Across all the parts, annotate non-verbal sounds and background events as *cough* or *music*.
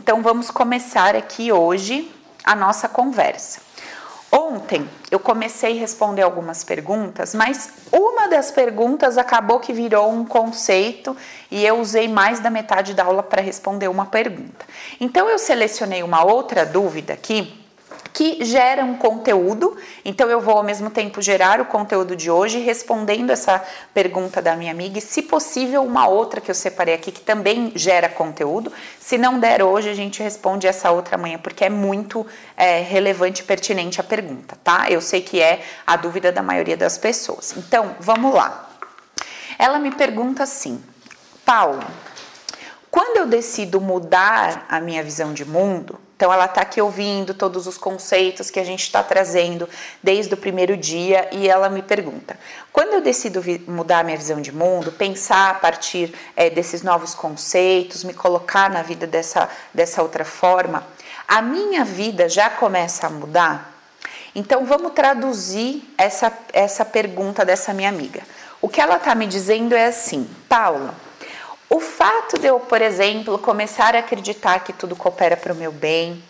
Então vamos começar aqui hoje a nossa conversa. Ontem eu comecei a responder algumas perguntas, mas uma das perguntas acabou que virou um conceito e eu usei mais da metade da aula para responder uma pergunta. Então eu selecionei uma outra dúvida aqui que gera um conteúdo. Então eu vou ao mesmo tempo gerar o conteúdo de hoje respondendo essa pergunta da minha amiga e, se possível, uma outra que eu separei aqui que também gera conteúdo. Se não der hoje, a gente responde essa outra amanhã, porque é muito é, relevante e pertinente a pergunta, tá? Eu sei que é a dúvida da maioria das pessoas. Então, vamos lá. Ela me pergunta assim, Paulo, quando eu decido mudar a minha visão de mundo, então, ela está aqui ouvindo todos os conceitos que a gente está trazendo desde o primeiro dia e ela me pergunta: quando eu decido mudar minha visão de mundo, pensar a partir é, desses novos conceitos, me colocar na vida dessa, dessa outra forma, a minha vida já começa a mudar? Então, vamos traduzir essa, essa pergunta dessa minha amiga. O que ela está me dizendo é assim, Paula o fato de eu, por exemplo, começar a acreditar que tudo coopera para o meu bem,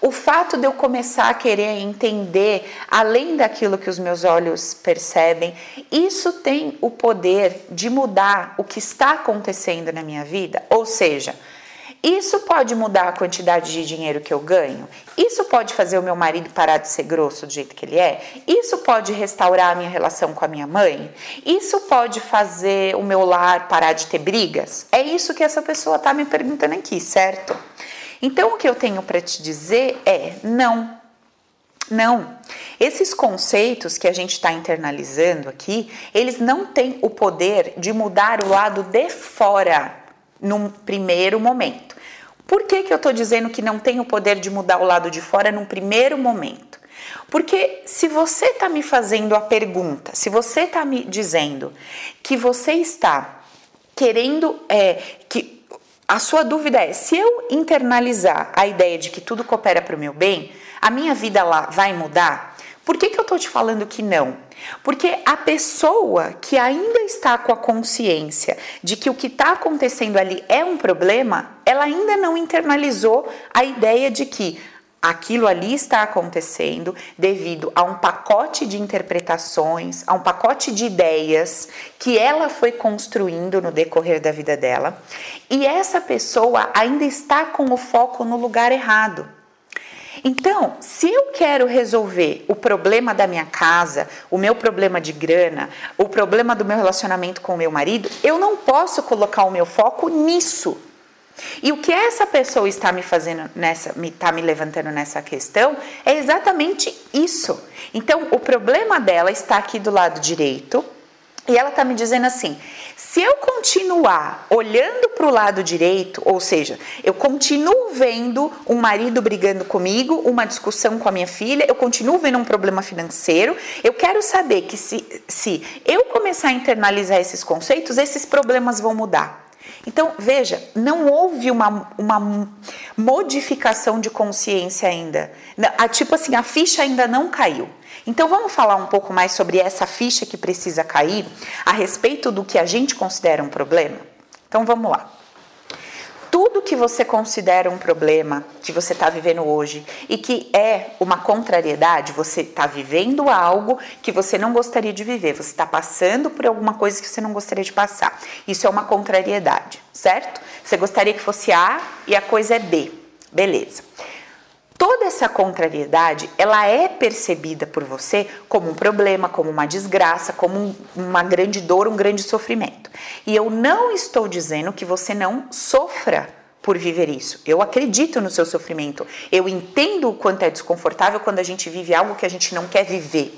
o fato de eu começar a querer entender além daquilo que os meus olhos percebem, isso tem o poder de mudar o que está acontecendo na minha vida. Ou seja, isso pode mudar a quantidade de dinheiro que eu ganho? Isso pode fazer o meu marido parar de ser grosso do jeito que ele é? Isso pode restaurar a minha relação com a minha mãe? Isso pode fazer o meu lar parar de ter brigas? É isso que essa pessoa está me perguntando aqui, certo? Então o que eu tenho para te dizer é não. Não. Esses conceitos que a gente está internalizando aqui, eles não têm o poder de mudar o lado de fora num primeiro momento. Por que, que eu estou dizendo que não tem o poder de mudar o lado de fora num primeiro momento? Porque se você está me fazendo a pergunta, se você está me dizendo que você está querendo é, que a sua dúvida é se eu internalizar a ideia de que tudo coopera para o meu bem, a minha vida lá vai mudar? Por que, que eu estou te falando que não? Porque a pessoa que ainda está com a consciência de que o que está acontecendo ali é um problema, ela ainda não internalizou a ideia de que aquilo ali está acontecendo devido a um pacote de interpretações, a um pacote de ideias que ela foi construindo no decorrer da vida dela, e essa pessoa ainda está com o foco no lugar errado. Então, se eu quero resolver o problema da minha casa, o meu problema de grana, o problema do meu relacionamento com o meu marido, eu não posso colocar o meu foco nisso. E o que essa pessoa está me fazendo nessa, está me levantando nessa questão é exatamente isso. Então, o problema dela está aqui do lado direito e ela está me dizendo assim: se eu continuar olhando para o lado direito, ou seja, eu continuo vendo um marido brigando comigo, uma discussão com a minha filha, eu continuo vendo um problema financeiro, eu quero saber que se, se eu começar a internalizar esses conceitos, esses problemas vão mudar. Então, veja, não houve uma, uma modificação de consciência ainda. A, tipo assim, a ficha ainda não caiu. Então vamos falar um pouco mais sobre essa ficha que precisa cair a respeito do que a gente considera um problema? Então vamos lá. Tudo que você considera um problema que você está vivendo hoje e que é uma contrariedade, você está vivendo algo que você não gostaria de viver, você está passando por alguma coisa que você não gostaria de passar. Isso é uma contrariedade, certo? Você gostaria que fosse A e a coisa é B. Beleza. Toda essa contrariedade, ela é percebida por você como um problema, como uma desgraça, como um, uma grande dor, um grande sofrimento. E eu não estou dizendo que você não sofra por viver isso. Eu acredito no seu sofrimento. Eu entendo o quanto é desconfortável quando a gente vive algo que a gente não quer viver.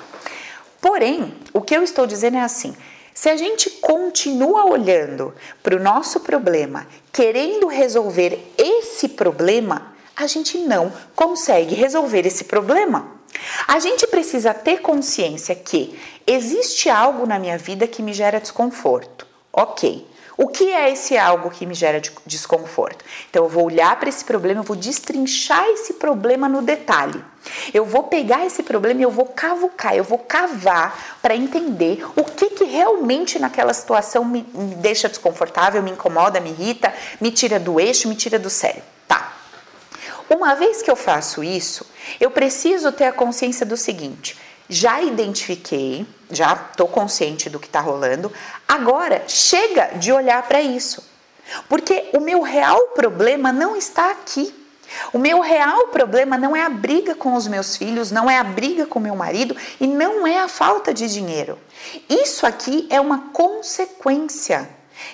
Porém, o que eu estou dizendo é assim: se a gente continua olhando para o nosso problema, querendo resolver esse problema, a gente não consegue resolver esse problema. A gente precisa ter consciência que existe algo na minha vida que me gera desconforto. Ok. O que é esse algo que me gera desconforto? Então eu vou olhar para esse problema, eu vou destrinchar esse problema no detalhe. Eu vou pegar esse problema e eu vou cavucar, eu vou cavar para entender o que, que realmente naquela situação me, me deixa desconfortável, me incomoda, me irrita, me tira do eixo, me tira do sério. Tá. Uma vez que eu faço isso, eu preciso ter a consciência do seguinte: já identifiquei, já estou consciente do que está rolando, agora chega de olhar para isso. Porque o meu real problema não está aqui. O meu real problema não é a briga com os meus filhos, não é a briga com meu marido e não é a falta de dinheiro. Isso aqui é uma consequência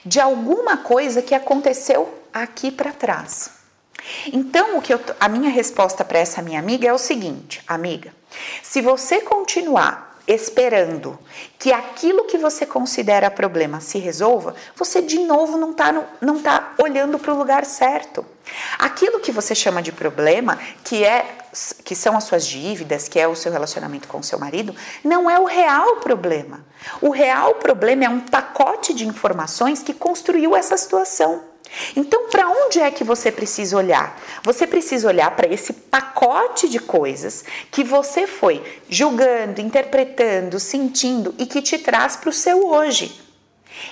de alguma coisa que aconteceu aqui para trás. Então, o que eu, a minha resposta para essa minha amiga é o seguinte, amiga: se você continuar esperando que aquilo que você considera problema se resolva, você de novo não está não tá olhando para o lugar certo. Aquilo que você chama de problema, que é que são as suas dívidas, que é o seu relacionamento com o seu marido, não é o real problema. O real problema é um pacote de informações que construiu essa situação. Então, para onde é que você precisa olhar? Você precisa olhar para esse pacote de coisas que você foi julgando, interpretando, sentindo e que te traz para o seu hoje.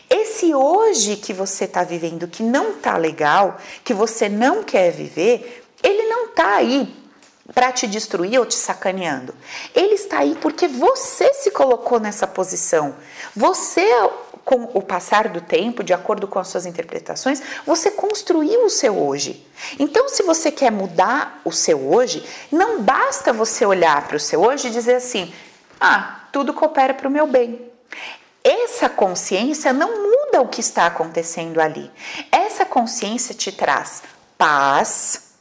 Esse hoje que você está vivendo que não está legal, que você não quer viver, ele não está aí para te destruir ou te sacaneando. Ele está aí porque você se colocou nessa posição. Você com o passar do tempo, de acordo com as suas interpretações, você construiu o seu hoje. Então, se você quer mudar o seu hoje, não basta você olhar para o seu hoje e dizer assim: ah, tudo coopera para o meu bem. Essa consciência não muda o que está acontecendo ali. Essa consciência te traz paz,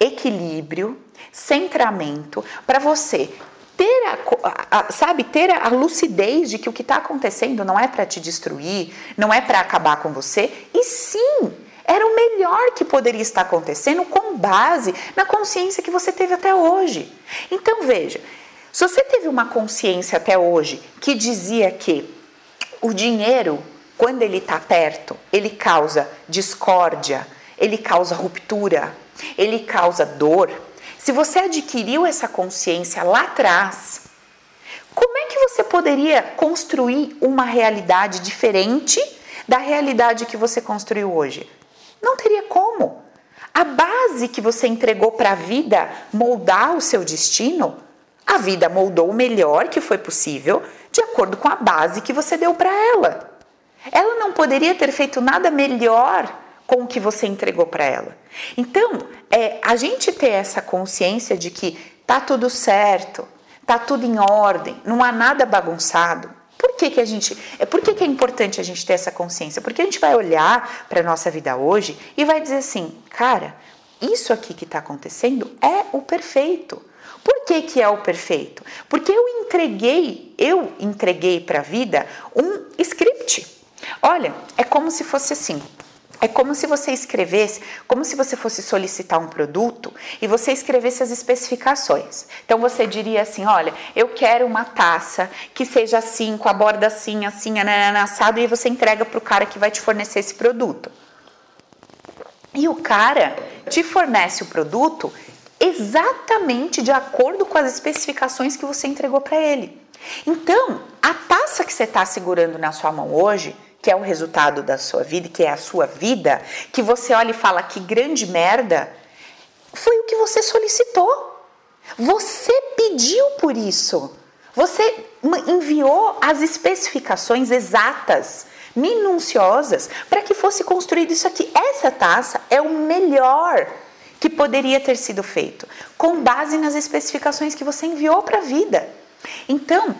equilíbrio, centramento para você ter a, a, sabe, ter a lucidez de que o que está acontecendo não é para te destruir, não é para acabar com você, e sim, era o melhor que poderia estar acontecendo com base na consciência que você teve até hoje. Então veja, se você teve uma consciência até hoje que dizia que o dinheiro, quando ele está perto, ele causa discórdia, ele causa ruptura, ele causa dor, se você adquiriu essa consciência lá atrás, como é que você poderia construir uma realidade diferente da realidade que você construiu hoje? Não teria como. A base que você entregou para a vida moldar o seu destino, a vida moldou o melhor que foi possível de acordo com a base que você deu para ela. Ela não poderia ter feito nada melhor com o que você entregou para ela. Então, é, a gente ter essa consciência de que tá tudo certo, tá tudo em ordem, não há nada bagunçado. Por que, que a gente. É por que, que é importante a gente ter essa consciência? Porque a gente vai olhar para a nossa vida hoje e vai dizer assim, cara, isso aqui que está acontecendo é o perfeito. Por que, que é o perfeito? Porque eu entreguei, eu entreguei para a vida um script. Olha, é como se fosse assim. É como se você escrevesse, como se você fosse solicitar um produto e você escrevesse as especificações. Então você diria assim: olha, eu quero uma taça que seja assim, com a borda assim, assim, assado, e você entrega para o cara que vai te fornecer esse produto. E o cara te fornece o produto exatamente de acordo com as especificações que você entregou para ele. Então, a taça que você está segurando na sua mão hoje que é o resultado da sua vida, que é a sua vida, que você olha e fala que grande merda, foi o que você solicitou. Você pediu por isso. Você enviou as especificações exatas, minuciosas, para que fosse construído isso aqui. Essa taça é o melhor que poderia ter sido feito, com base nas especificações que você enviou para a vida. Então,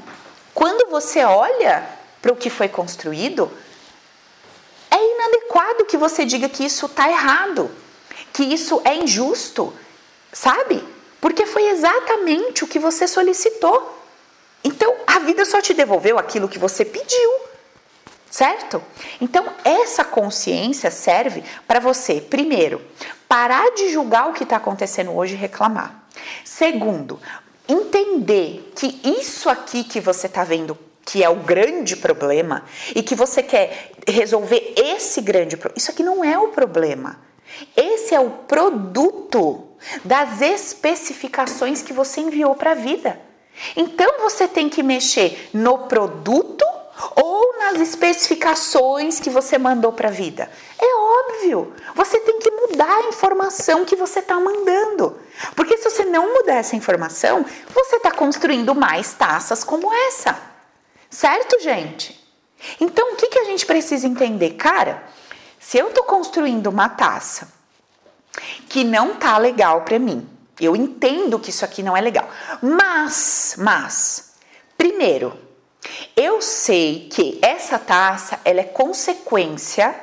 quando você olha para o que foi construído, é inadequado que você diga que isso está errado, que isso é injusto, sabe? Porque foi exatamente o que você solicitou. Então, a vida só te devolveu aquilo que você pediu, certo? Então, essa consciência serve para você, primeiro, parar de julgar o que está acontecendo hoje e reclamar. Segundo, entender que isso aqui que você está vendo que é o grande problema e que você quer resolver esse grande problema. Isso aqui não é o problema. Esse é o produto das especificações que você enviou para a vida. Então você tem que mexer no produto ou nas especificações que você mandou para a vida. É óbvio, você tem que mudar a informação que você está mandando. não mudar essa informação, você está construindo mais taças como essa. Certo, gente? Então, o que, que a gente precisa entender? Cara, se eu estou construindo uma taça que não tá legal para mim, eu entendo que isso aqui não é legal, mas, mas, primeiro, eu sei que essa taça ela é consequência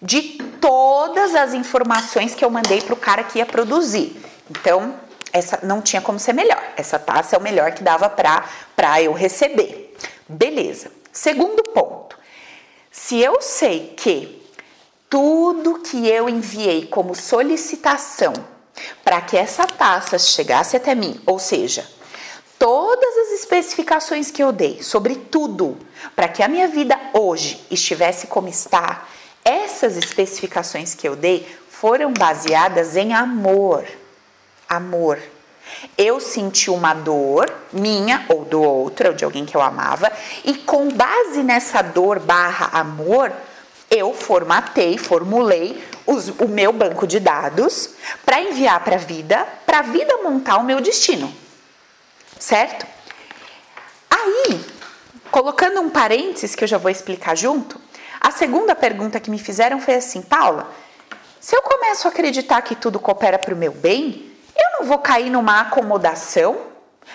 de todas as informações que eu mandei para o cara que ia produzir. Então, essa não tinha como ser melhor. Essa taça é o melhor que dava para eu receber. Beleza. Segundo ponto. Se eu sei que tudo que eu enviei como solicitação para que essa taça chegasse até mim, ou seja, todas as especificações que eu dei sobre tudo para que a minha vida hoje estivesse como está, essas especificações que eu dei foram baseadas em amor. Amor. Eu senti uma dor minha ou do outro, ou de alguém que eu amava, e com base nessa dor barra amor, eu formatei, formulei os, o meu banco de dados para enviar para a vida, para a vida montar o meu destino. Certo? Aí, colocando um parênteses que eu já vou explicar junto, a segunda pergunta que me fizeram foi assim: Paula, se eu começo a acreditar que tudo coopera para o meu bem, eu não vou cair numa acomodação,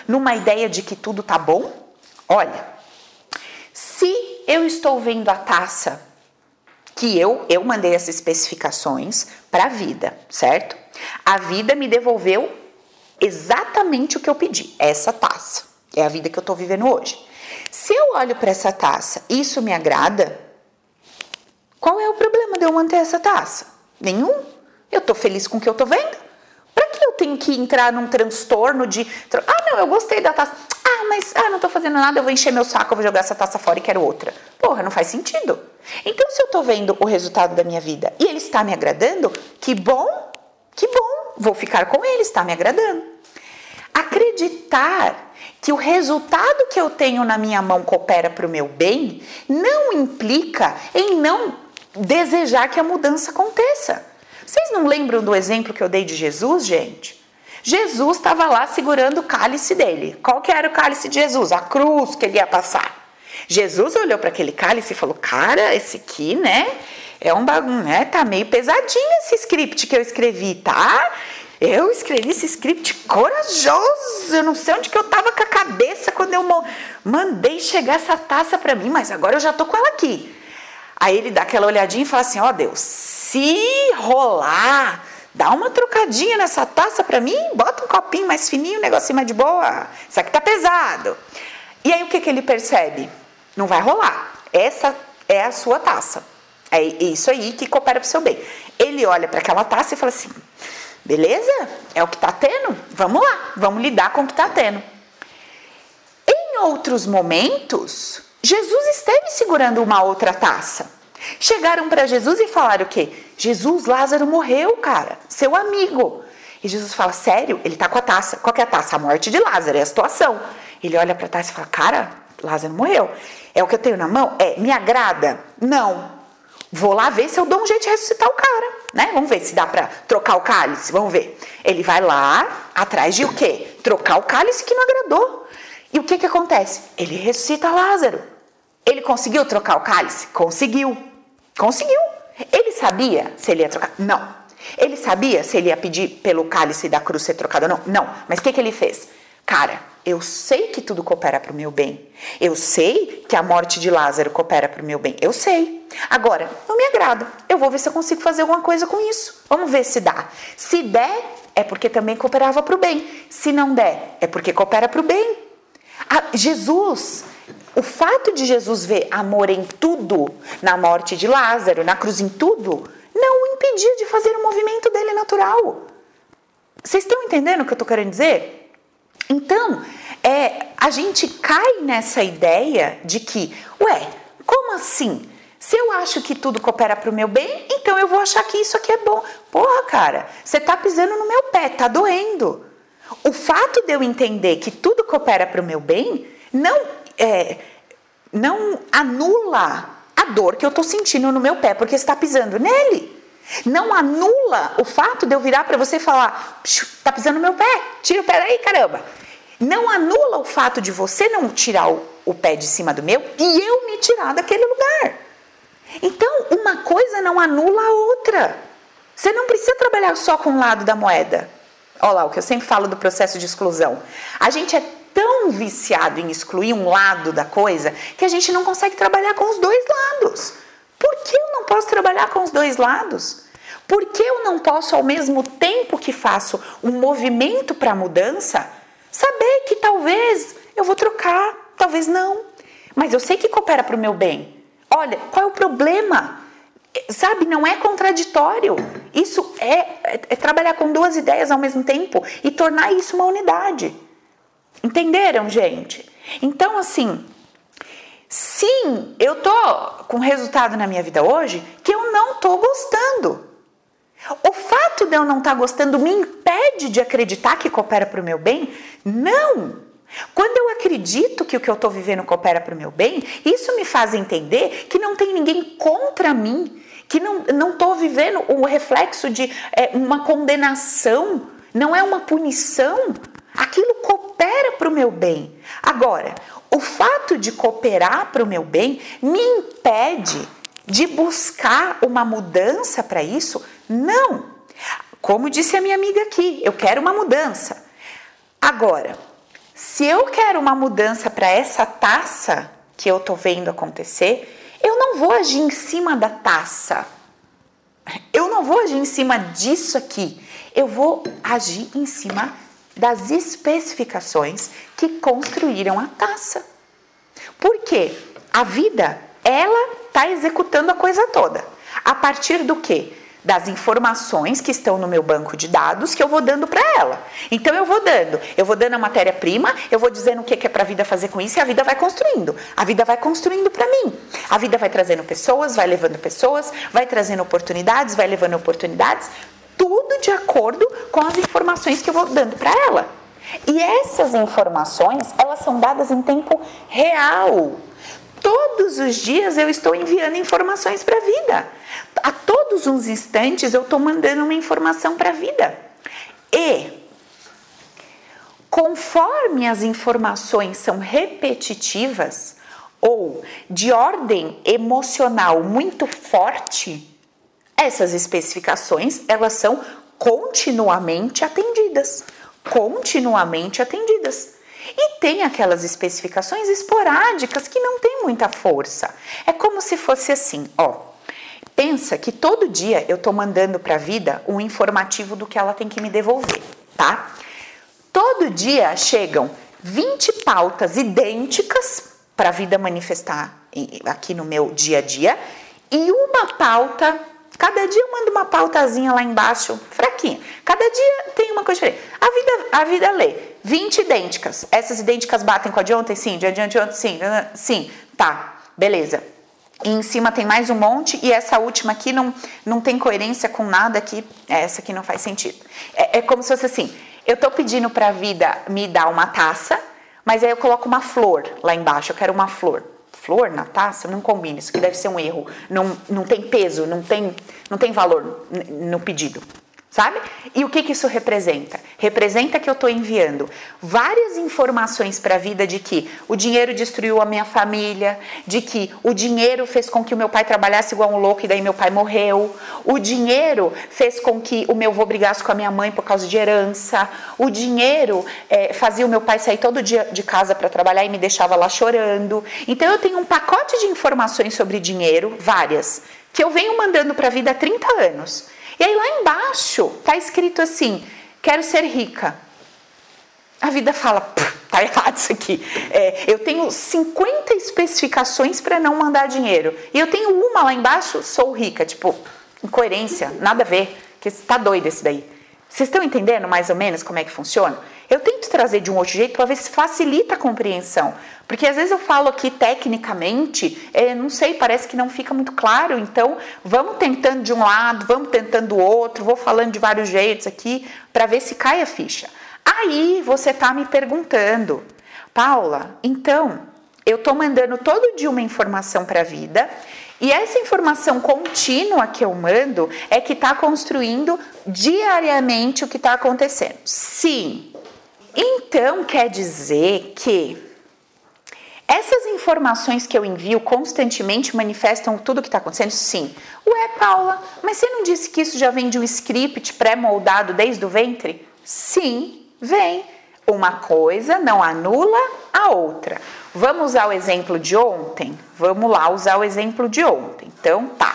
numa ideia de que tudo tá bom? Olha, se eu estou vendo a taça que eu eu mandei as especificações para a vida, certo? A vida me devolveu exatamente o que eu pedi, essa taça. É a vida que eu estou vivendo hoje. Se eu olho para essa taça, isso me agrada, qual é o problema de eu manter essa taça? Nenhum. Eu tô feliz com o que eu tô vendo. Tenho que entrar num transtorno de. Ah, não, eu gostei da taça. Ah, mas ah, não tô fazendo nada, eu vou encher meu saco, eu vou jogar essa taça fora e quero outra. Porra, não faz sentido. Então, se eu tô vendo o resultado da minha vida e ele está me agradando, que bom, que bom, vou ficar com ele, está me agradando. Acreditar que o resultado que eu tenho na minha mão coopera para o meu bem não implica em não desejar que a mudança aconteça. Vocês não lembram do exemplo que eu dei de Jesus, gente? Jesus estava lá segurando o cálice dele. Qual que era o cálice de Jesus? A cruz que ele ia passar. Jesus olhou para aquele cálice e falou: "Cara, esse aqui, né? É um bagulho, né? Tá meio pesadinho esse script que eu escrevi, tá? Eu escrevi esse script corajoso. Eu não sei onde que eu tava com a cabeça quando eu mandei chegar essa taça para mim, mas agora eu já tô com ela aqui. Aí ele dá aquela olhadinha e fala assim: Ó oh, Deus, se rolar, dá uma trocadinha nessa taça para mim, bota um copinho mais fininho, um negocinho mais de boa. Isso aqui tá pesado. E aí o que, que ele percebe? Não vai rolar. Essa é a sua taça. É isso aí que coopera pro seu bem. Ele olha para aquela taça e fala assim: beleza? É o que tá tendo? Vamos lá, vamos lidar com o que tá tendo. Em outros momentos, Jesus esteve segurando uma outra taça. Chegaram para Jesus e falaram o quê? Jesus, Lázaro morreu, cara, seu amigo. E Jesus fala: Sério? Ele tá com a taça. Qual que é a taça? A morte de Lázaro, é a situação. Ele olha para a taça e fala: Cara, Lázaro morreu. É o que eu tenho na mão? É, me agrada? Não. Vou lá ver se eu dou um jeito de ressuscitar o cara, né? Vamos ver se dá para trocar o cálice, vamos ver. Ele vai lá atrás de o quê? Trocar o cálice que não agradou. E o que que acontece? Ele ressuscita Lázaro. Ele conseguiu trocar o cálice? Conseguiu. Conseguiu. Ele sabia se ele ia trocar? Não. Ele sabia se ele ia pedir pelo cálice da cruz ser trocado ou não? Não. Mas o que, que ele fez? Cara, eu sei que tudo coopera para o meu bem. Eu sei que a morte de Lázaro coopera para o meu bem. Eu sei. Agora, não me agrada. Eu vou ver se eu consigo fazer alguma coisa com isso. Vamos ver se dá. Se der, é porque também cooperava para o bem. Se não der, é porque coopera para o bem. Ah, Jesus o fato de Jesus ver amor em tudo, na morte de Lázaro, na cruz em tudo, não o impedia de fazer o movimento dele natural. Vocês estão entendendo o que eu estou querendo dizer? Então, é, a gente cai nessa ideia de que, ué, como assim? Se eu acho que tudo coopera para o meu bem, então eu vou achar que isso aqui é bom. Porra, cara, você tá pisando no meu pé, tá doendo. O fato de eu entender que tudo coopera para o meu bem não é, não anula a dor que eu estou sentindo no meu pé porque está pisando nele. Não anula o fato de eu virar para você e falar: tá pisando no meu pé, tira o pé daí, caramba. Não anula o fato de você não tirar o, o pé de cima do meu e eu me tirar daquele lugar. Então, uma coisa não anula a outra. Você não precisa trabalhar só com um lado da moeda. Olha lá, o que eu sempre falo do processo de exclusão. A gente é tão viciado em excluir um lado da coisa que a gente não consegue trabalhar com os dois lados. Por que eu não posso trabalhar com os dois lados? Por que eu não posso, ao mesmo tempo que faço um movimento para a mudança, saber que talvez eu vou trocar, talvez não, mas eu sei que coopera para o meu bem? Olha, qual é o problema? Sabe, não é contraditório. Isso é, é, é, trabalhar com duas ideias ao mesmo tempo e tornar isso uma unidade. Entenderam, gente? Então, assim, sim, eu tô com resultado na minha vida hoje que eu não tô gostando. O fato de eu não estar tá gostando me impede de acreditar que coopera para o meu bem? Não! Quando eu acredito que o que eu estou vivendo coopera para o meu bem, isso me faz entender que não tem ninguém contra mim, que não estou vivendo o reflexo de é, uma condenação, não é uma punição. Aquilo coopera para o meu bem. Agora, o fato de cooperar para o meu bem me impede de buscar uma mudança para isso? Não. Como disse a minha amiga aqui, eu quero uma mudança. Agora, se eu quero uma mudança para essa taça que eu tô vendo acontecer, eu não vou agir em cima da taça. Eu não vou agir em cima disso aqui. Eu vou agir em cima das especificações que construíram a taça. Por quê? A vida, ela está executando a coisa toda. A partir do quê? Das informações que estão no meu banco de dados que eu vou dando para ela. Então eu vou dando, eu vou dando a matéria-prima, eu vou dizendo o que é para a vida fazer com isso e a vida vai construindo. A vida vai construindo para mim. A vida vai trazendo pessoas, vai levando pessoas, vai trazendo oportunidades, vai levando oportunidades, tudo de acordo com as informações que eu vou dando para ela. E essas informações, elas são dadas em tempo real. Todos os dias eu estou enviando informações para a vida. A todos os instantes eu estou mandando uma informação para a vida. E conforme as informações são repetitivas ou de ordem emocional muito forte, essas especificações elas são continuamente atendidas, continuamente atendidas. E tem aquelas especificações esporádicas que não têm muita força. É como se fosse assim, ó. Pensa que todo dia eu tô mandando para a vida um informativo do que ela tem que me devolver, tá? Todo dia chegam 20 pautas idênticas para a vida manifestar aqui no meu dia a dia e uma pauta Cada dia eu mando uma pautazinha lá embaixo, fraquinha. Cada dia tem uma coisa diferente. A vida, a vida lê 20 idênticas. Essas idênticas batem com a de ontem? Sim. De adiante ontem? Sim. Sim. Tá. Beleza. E em cima tem mais um monte e essa última aqui não, não tem coerência com nada aqui. Essa aqui não faz sentido. É, é como se fosse assim, eu tô pedindo para a vida me dar uma taça, mas aí eu coloco uma flor lá embaixo, eu quero uma flor flor na taça, não combina, isso aqui deve ser um erro. Não, não tem peso, não tem, não tem valor no pedido sabe? E o que, que isso representa? Representa que eu estou enviando várias informações para a vida de que o dinheiro destruiu a minha família, de que o dinheiro fez com que o meu pai trabalhasse igual um louco e daí meu pai morreu, o dinheiro fez com que o meu avô brigasse com a minha mãe por causa de herança, o dinheiro é, fazia o meu pai sair todo dia de casa para trabalhar e me deixava lá chorando. Então eu tenho um pacote de informações sobre dinheiro, várias, que eu venho mandando para a vida há 30 anos. E aí lá embaixo tá escrito assim: quero ser rica. A vida fala, tá errado isso aqui. É, eu tenho 50 especificações para não mandar dinheiro. E eu tenho uma lá embaixo, sou rica. Tipo, incoerência, nada a ver. Que tá doido esse daí. Vocês estão entendendo mais ou menos como é que funciona? Eu tento trazer de um outro jeito para ver se facilita a compreensão. Porque às vezes eu falo aqui tecnicamente, é, não sei, parece que não fica muito claro. Então, vamos tentando de um lado, vamos tentando do outro, vou falando de vários jeitos aqui para ver se cai a ficha. Aí você está me perguntando, Paula, então eu estou mandando todo dia uma informação para a vida E essa informação contínua que eu mando é que está construindo diariamente o que está acontecendo. Sim. Então quer dizer que essas informações que eu envio constantemente manifestam tudo o que está acontecendo? Sim. Ué, Paula, mas você não disse que isso já vem de um script pré-moldado desde o ventre? Sim, vem. Uma coisa não anula a outra. Vamos usar o exemplo de ontem? Vamos lá usar o exemplo de ontem. Então, tá.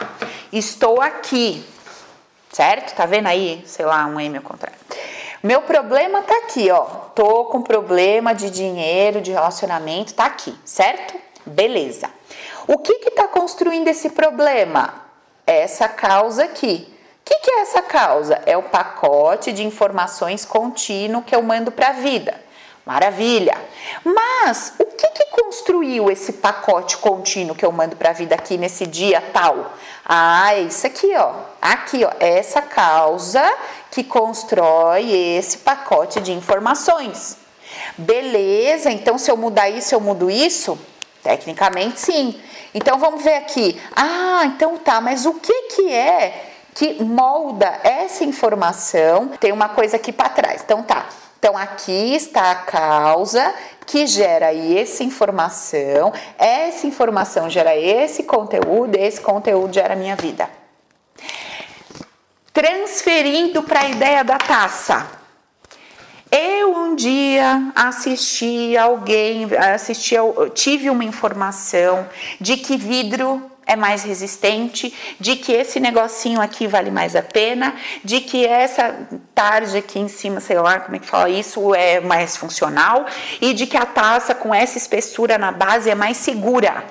Estou aqui, certo? Tá vendo aí? Sei lá, um M ao contrário. Meu problema tá aqui, ó. Tô com problema de dinheiro, de relacionamento, tá aqui, certo? Beleza. O que que tá construindo esse problema? Essa causa aqui. O que, que é essa causa? É o pacote de informações contínuo que eu mando para a vida. Maravilha! Mas o que, que construiu esse pacote contínuo que eu mando para a vida aqui nesse dia tal? Ah, é isso aqui, ó. Aqui, ó. Essa causa que constrói esse pacote de informações. Beleza, então se eu mudar isso, eu mudo isso? Tecnicamente sim. Então vamos ver aqui. Ah, então tá, mas o que que é que molda essa informação? Tem uma coisa aqui para trás. Então tá. Então, aqui está a causa que gera essa informação, essa informação gera esse conteúdo, esse conteúdo gera minha vida. Transferindo para a ideia da taça. Eu um dia assisti alguém, assisti, tive uma informação de que vidro é mais resistente, de que esse negocinho aqui vale mais a pena, de que essa tarde aqui em cima, sei lá como é que fala isso, é mais funcional e de que a taça com essa espessura na base é mais segura.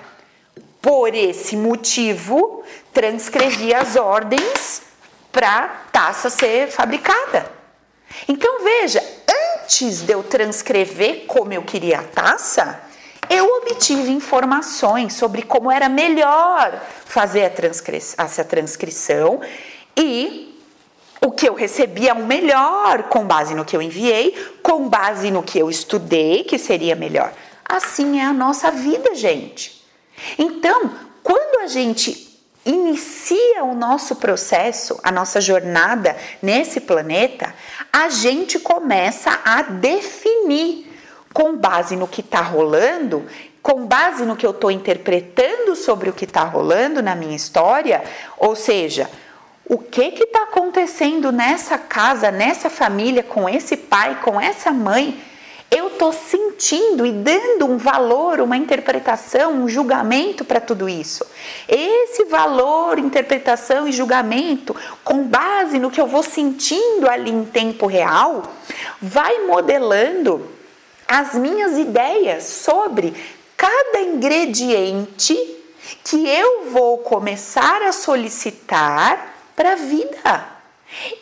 Por esse motivo, transcrevi as ordens para taça ser fabricada. Então veja, antes de eu transcrever como eu queria a taça, eu obtive informações sobre como era melhor fazer a essa transcrição e o que eu recebia o melhor com base no que eu enviei, com base no que eu estudei, que seria melhor. Assim é a nossa vida, gente. Então, quando a gente inicia o nosso processo, a nossa jornada nesse planeta, a gente começa a definir com base no que está rolando, com base no que eu estou interpretando sobre o que está rolando na minha história, ou seja, o que está acontecendo nessa casa, nessa família, com esse pai, com essa mãe, eu estou sentindo e dando um valor, uma interpretação, um julgamento para tudo isso. Esse valor, interpretação e julgamento, com base no que eu vou sentindo ali em tempo real, vai modelando as minhas ideias sobre cada ingrediente que eu vou começar a solicitar para a vida.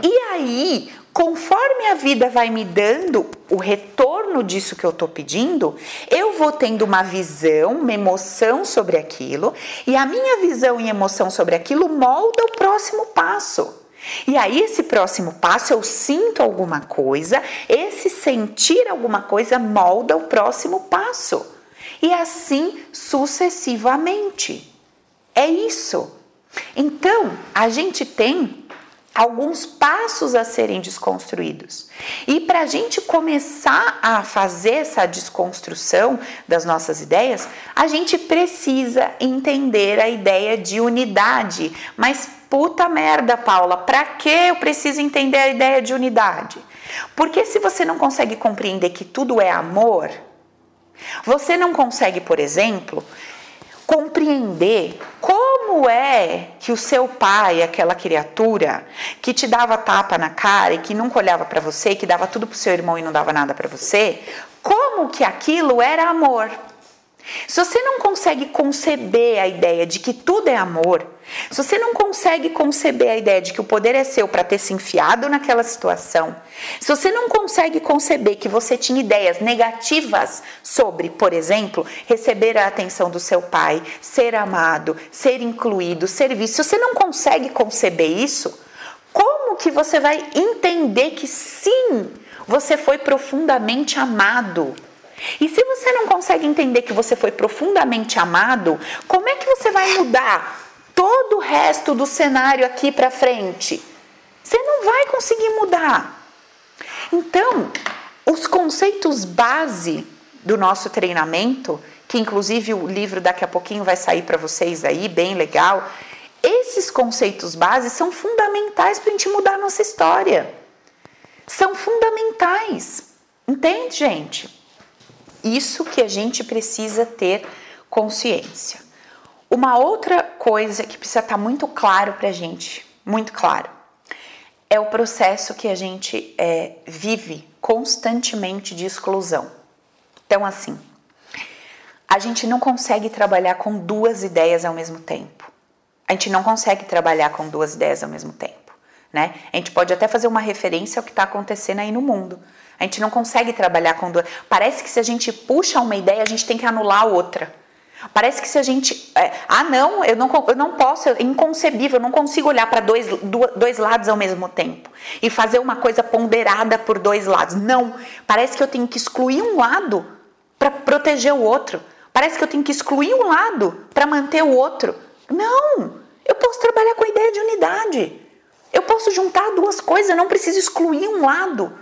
E aí, conforme a vida vai me dando o retorno disso que eu estou pedindo, eu vou tendo uma visão, uma emoção sobre aquilo, e a minha visão e emoção sobre aquilo molda o próximo passo. E aí, esse próximo passo, eu sinto alguma coisa, esse sentir alguma coisa molda o próximo passo. E assim sucessivamente. É isso. Então, a gente tem alguns passos a serem desconstruídos. E para a gente começar a fazer essa desconstrução das nossas ideias, a gente precisa entender a ideia de unidade. Mas puta merda, Paula, para que eu preciso entender a ideia de unidade? Porque se você não consegue compreender que tudo é amor, você não consegue, por exemplo, compreender como é que o seu pai, aquela criatura que te dava tapa na cara e que nunca olhava para você, que dava tudo pro seu irmão e não dava nada para você, como que aquilo era amor? Se você não consegue conceber a ideia de que tudo é amor, se você não consegue conceber a ideia de que o poder é seu para ter se enfiado naquela situação, se você não consegue conceber que você tinha ideias negativas sobre, por exemplo, receber a atenção do seu pai, ser amado, ser incluído, ser visto, se você não consegue conceber isso, como que você vai entender que sim, você foi profundamente amado? E se você não consegue entender que você foi profundamente amado, como é que você vai mudar todo o resto do cenário aqui para frente, você não vai conseguir mudar. Então, os conceitos base do nosso treinamento, que inclusive o livro daqui a pouquinho vai sair para vocês aí, bem legal. Esses conceitos base são fundamentais para a gente mudar a nossa história. São fundamentais. Entende, gente? Isso que a gente precisa ter consciência. Uma outra coisa que precisa estar tá muito claro para a gente, muito claro, é o processo que a gente é, vive constantemente de exclusão. Então, assim, a gente não consegue trabalhar com duas ideias ao mesmo tempo. A gente não consegue trabalhar com duas ideias ao mesmo tempo, né? A gente pode até fazer uma referência ao que está acontecendo aí no mundo. A gente não consegue trabalhar com duas. Parece que se a gente puxa uma ideia, a gente tem que anular a outra. Parece que se a gente. É, ah, não, eu não, eu não posso, é inconcebível, eu não consigo olhar para dois, dois lados ao mesmo tempo e fazer uma coisa ponderada por dois lados. Não, parece que eu tenho que excluir um lado para proteger o outro. Parece que eu tenho que excluir um lado para manter o outro. Não, eu posso trabalhar com a ideia de unidade. Eu posso juntar duas coisas, eu não preciso excluir um lado.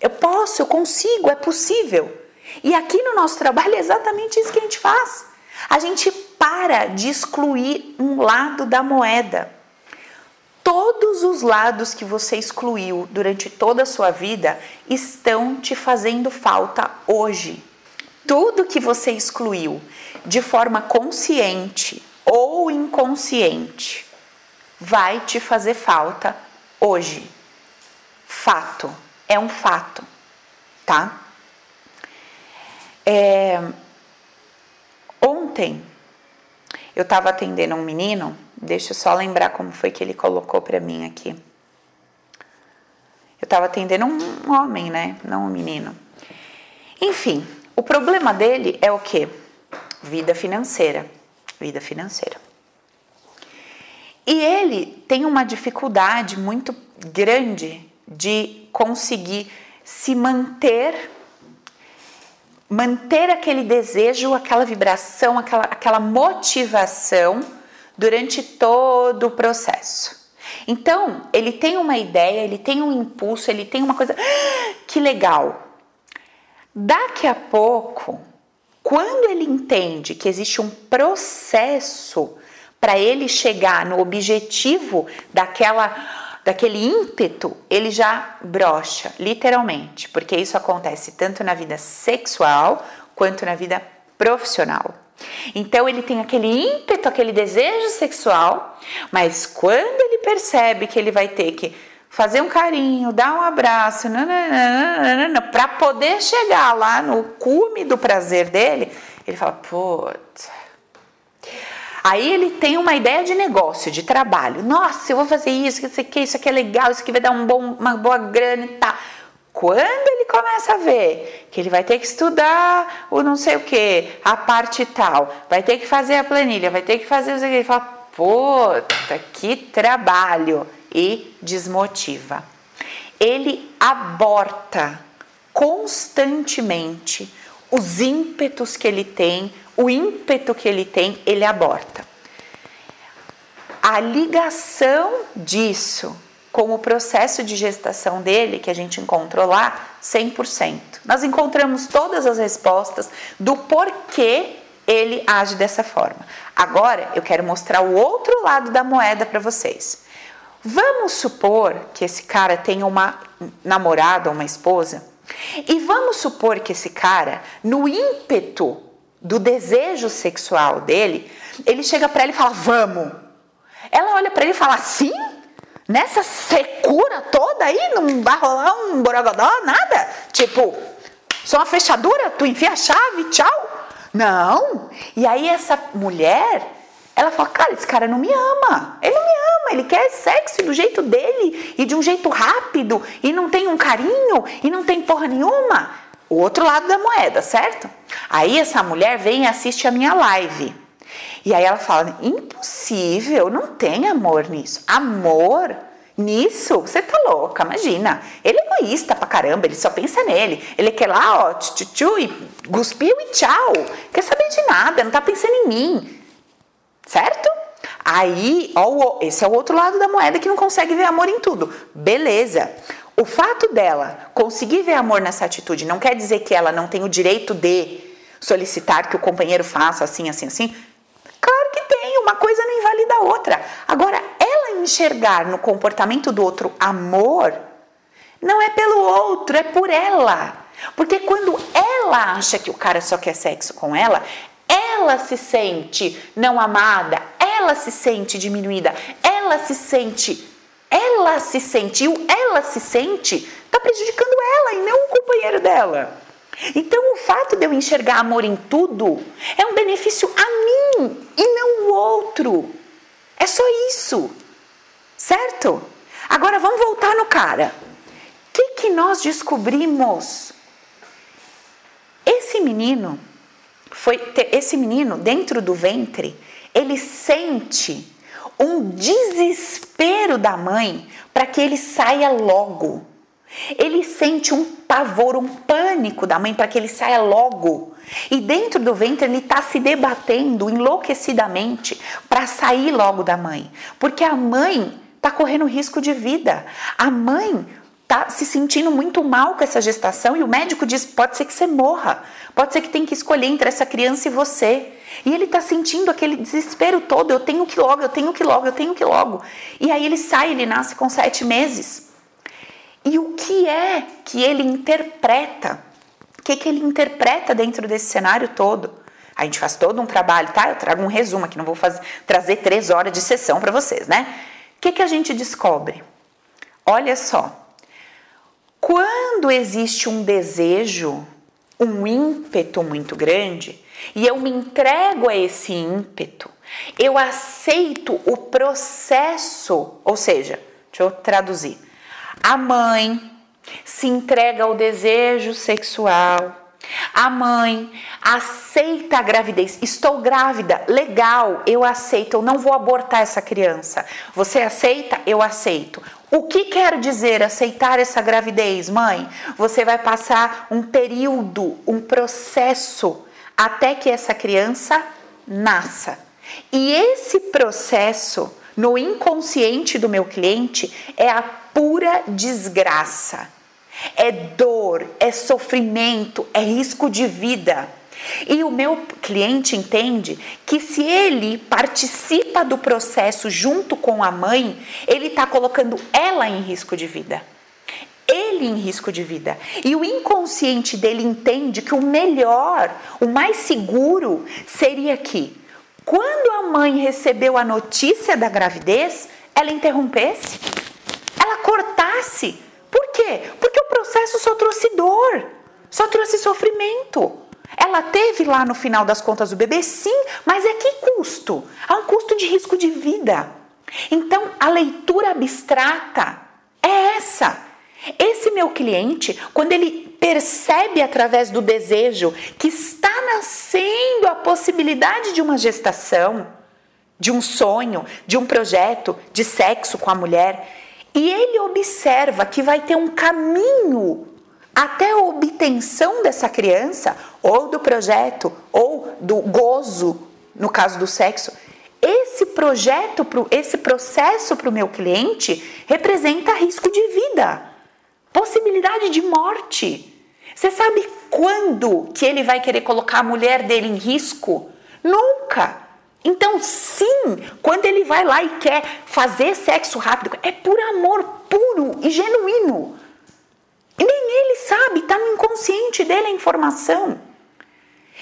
Eu posso, eu consigo, é possível. E aqui no nosso trabalho é exatamente isso que a gente faz. A gente para de excluir um lado da moeda. Todos os lados que você excluiu durante toda a sua vida estão te fazendo falta hoje. Tudo que você excluiu de forma consciente ou inconsciente vai te fazer falta hoje. Fato, é um fato, tá? É, Ontem eu estava atendendo um menino, deixa eu só lembrar como foi que ele colocou para mim aqui. Eu estava atendendo um homem, né? Não um menino. Enfim, o problema dele é o quê? Vida financeira. Vida financeira. E ele tem uma dificuldade muito grande de conseguir se manter manter aquele desejo, aquela vibração, aquela, aquela motivação durante todo o processo. Então, ele tem uma ideia, ele tem um impulso, ele tem uma coisa. Ah, que legal! Daqui a pouco, quando ele entende que existe um processo para ele chegar no objetivo daquela daquele ímpeto, ele já brocha, literalmente, porque isso acontece tanto na vida sexual quanto na vida profissional. Então ele tem aquele ímpeto, aquele desejo sexual, mas quando ele percebe que ele vai ter que fazer um carinho, dar um abraço, para poder chegar lá no cume do prazer dele, ele fala: "Putz, Aí ele tem uma ideia de negócio, de trabalho. Nossa, eu vou fazer isso, isso aqui, isso aqui é legal, isso aqui vai dar um bom, uma boa grana e tal. Quando ele começa a ver que ele vai ter que estudar o não sei o que, a parte tal, vai ter que fazer a planilha, vai ter que fazer o que, ele fala, puta, que trabalho! E desmotiva. Ele aborta constantemente os ímpetos que ele tem, o ímpeto que ele tem, ele aborta. A ligação disso com o processo de gestação dele, que a gente encontrou lá, 100%. Nós encontramos todas as respostas do porquê ele age dessa forma. Agora eu quero mostrar o outro lado da moeda para vocês. Vamos supor que esse cara tenha uma namorada ou uma esposa, e vamos supor que esse cara, no ímpeto do desejo sexual dele, ele chega para ela e fala: "Vamos". Ela olha para ele e fala: "Sim? Nessa secura toda aí não vai rolar um borogodó, nada? Tipo, só uma fechadura, tu enfia a chave, tchau". Não. E aí essa mulher, ela fala: "Cara, esse cara não me ama. Ele não me ama, ele quer sexo do jeito dele e de um jeito rápido e não tem um carinho e não tem porra nenhuma" o outro lado da moeda, certo? Aí essa mulher vem e assiste a minha live. E aí ela fala: impossível, não tem amor nisso. Amor nisso? Você tá louca, imagina. Ele é egoísta pra caramba, ele só pensa nele. Ele quer lá, ó, tchu, e cuspiu e tchau. Quer saber de nada, não tá pensando em mim. Certo? Aí, ó, esse é o outro lado da moeda que não consegue ver amor em tudo. Beleza. O fato dela conseguir ver amor nessa atitude não quer dizer que ela não tem o direito de solicitar que o companheiro faça assim, assim, assim. Claro que tem, uma coisa não invalida a outra. Agora, ela enxergar no comportamento do outro amor, não é pelo outro, é por ela. Porque quando ela acha que o cara só quer sexo com ela, ela se sente não amada, ela se sente diminuída, ela se sente, ela se sentiu, ela se sente, está prejudicando ela e não o companheiro dela. Então, o fato de eu enxergar amor em tudo é um benefício a mim e não o outro. É só isso. Certo? Agora vamos voltar no cara. O que, que nós descobrimos? Esse menino foi esse menino dentro do ventre, ele sente um desespero da mãe para que ele saia logo. Ele sente um pavor, um pânico da mãe para que ele saia logo. E dentro do ventre ele está se debatendo enlouquecidamente para sair logo da mãe, porque a mãe está correndo risco de vida. A mãe está se sentindo muito mal com essa gestação e o médico diz: pode ser que você morra, pode ser que tem que escolher entre essa criança e você. E ele está sentindo aquele desespero todo: eu tenho que logo, eu tenho que logo, eu tenho que logo. E aí ele sai, ele nasce com sete meses. E o que é que ele interpreta? O que, que ele interpreta dentro desse cenário todo? A gente faz todo um trabalho, tá? Eu trago um resumo aqui, não vou fazer, trazer três horas de sessão para vocês, né? O que, que a gente descobre? Olha só, quando existe um desejo, um ímpeto muito grande, e eu me entrego a esse ímpeto, eu aceito o processo, ou seja, deixa eu traduzir. A mãe se entrega ao desejo sexual. A mãe aceita a gravidez. Estou grávida, legal, eu aceito, eu não vou abortar essa criança. Você aceita? Eu aceito. O que quer dizer aceitar essa gravidez, mãe? Você vai passar um período, um processo até que essa criança nasça. E esse processo no inconsciente do meu cliente é a pura desgraça. É dor, é sofrimento, é risco de vida. E o meu cliente entende que se ele participa do processo junto com a mãe, ele está colocando ela em risco de vida. Ele em risco de vida. E o inconsciente dele entende que o melhor, o mais seguro, seria que quando a mãe recebeu a notícia da gravidez, ela interrompesse, ela cortasse. Por quê? Porque o processo só trouxe dor, só trouxe sofrimento. Ela teve lá no final das contas o bebê, sim, mas é que custo? Há um custo de risco de vida. Então, a leitura abstrata é essa. Esse meu cliente, quando ele percebe através do desejo que está nascendo a possibilidade de uma gestação, de um sonho, de um projeto de sexo com a mulher, e ele observa que vai ter um caminho até a obtenção dessa criança, ou do projeto, ou do gozo, no caso do sexo, esse projeto, esse processo para o meu cliente representa risco de vida possibilidade de morte. Você sabe quando que ele vai querer colocar a mulher dele em risco? Nunca. Então, sim, quando ele vai lá e quer fazer sexo rápido, é por amor puro e genuíno. Nem ele sabe, está no inconsciente dele a informação.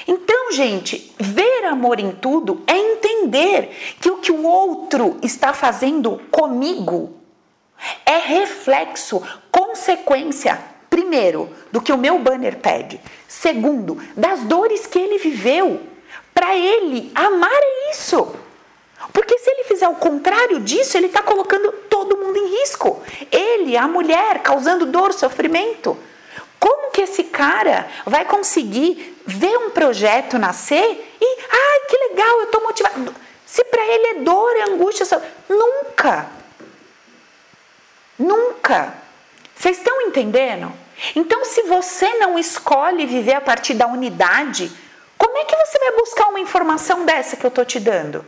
Então, gente, ver amor em tudo é entender que o que o outro está fazendo comigo é reflexo, consequência, primeiro, do que o meu banner pede, segundo, das dores que ele viveu. Para ele, amar é isso. Porque se ele fizer o contrário disso, ele está colocando todo mundo em risco. Ele, a mulher, causando dor, sofrimento. Como que esse cara vai conseguir ver um projeto nascer e, ai, que legal, eu estou motivado. Se para ele é dor, é angústia, nunca. Nunca. Vocês estão entendendo? Então, se você não escolhe viver a partir da unidade, como é que você vai buscar uma informação dessa que eu estou te dando?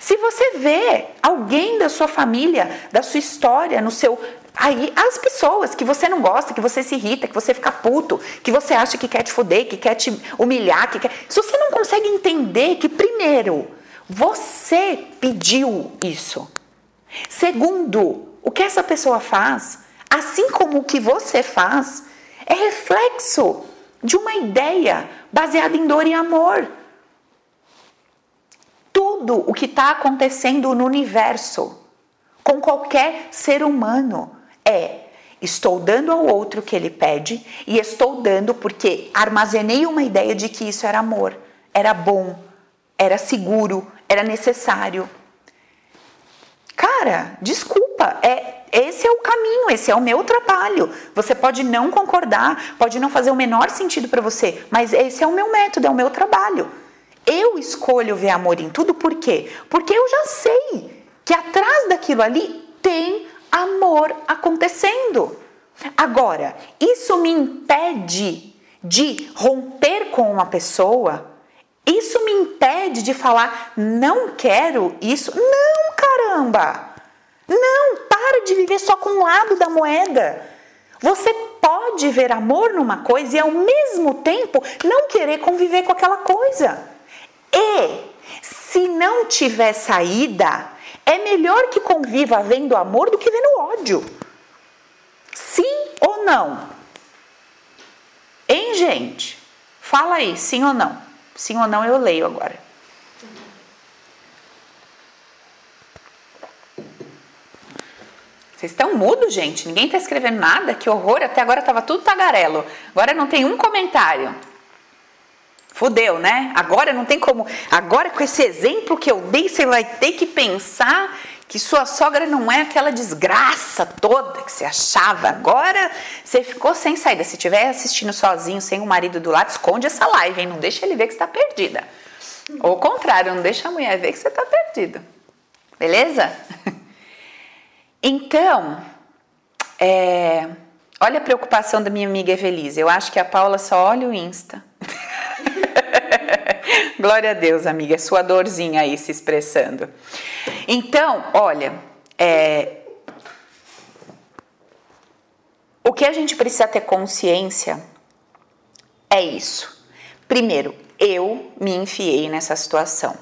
Se você vê alguém da sua família, da sua história, no seu. Aí, as pessoas que você não gosta, que você se irrita, que você fica puto, que você acha que quer te foder, que quer te humilhar, que quer. Se você não consegue entender que, primeiro, você pediu isso. Segundo, o que essa pessoa faz, assim como o que você faz, é reflexo de uma ideia baseada em dor e amor tudo o que está acontecendo no universo com qualquer ser humano é estou dando ao outro o que ele pede e estou dando porque armazenei uma ideia de que isso era amor, era bom, era seguro, era necessário. Cara, desculpa, é esse é o caminho, esse é o meu trabalho. Você pode não concordar, pode não fazer o menor sentido para você, mas esse é o meu método, é o meu trabalho. Eu escolho ver amor em tudo, por quê? Porque eu já sei que atrás daquilo ali tem amor acontecendo. Agora, isso me impede de romper com uma pessoa? Isso me impede de falar, não quero isso? Não, caramba! Não, para de viver só com um lado da moeda. Você pode ver amor numa coisa e ao mesmo tempo não querer conviver com aquela coisa. E se não tiver saída, é melhor que conviva vendo amor do que vendo ódio. Sim ou não? Hein, gente? Fala aí, sim ou não? Sim ou não eu leio agora. Vocês estão mudos, gente? Ninguém está escrevendo nada? Que horror! Até agora estava tudo tagarelo. Agora não tem um comentário. Fudeu, né? Agora não tem como. Agora, com esse exemplo que eu dei, você vai ter que pensar que sua sogra não é aquela desgraça toda que você achava. Agora você ficou sem saída. Se estiver assistindo sozinho, sem o marido do lado, esconde essa live, hein? Não deixa ele ver que está perdida. Ou o contrário, não deixa a mulher ver que você está perdida. Beleza? *laughs* Então, é, olha a preocupação da minha amiga Evelise. Eu acho que a Paula só olha o Insta. *laughs* *laughs* Glória a Deus, amiga, é sua dorzinha aí se expressando. Então, olha, é, o que a gente precisa ter consciência é isso. Primeiro, eu me enfiei nessa situação.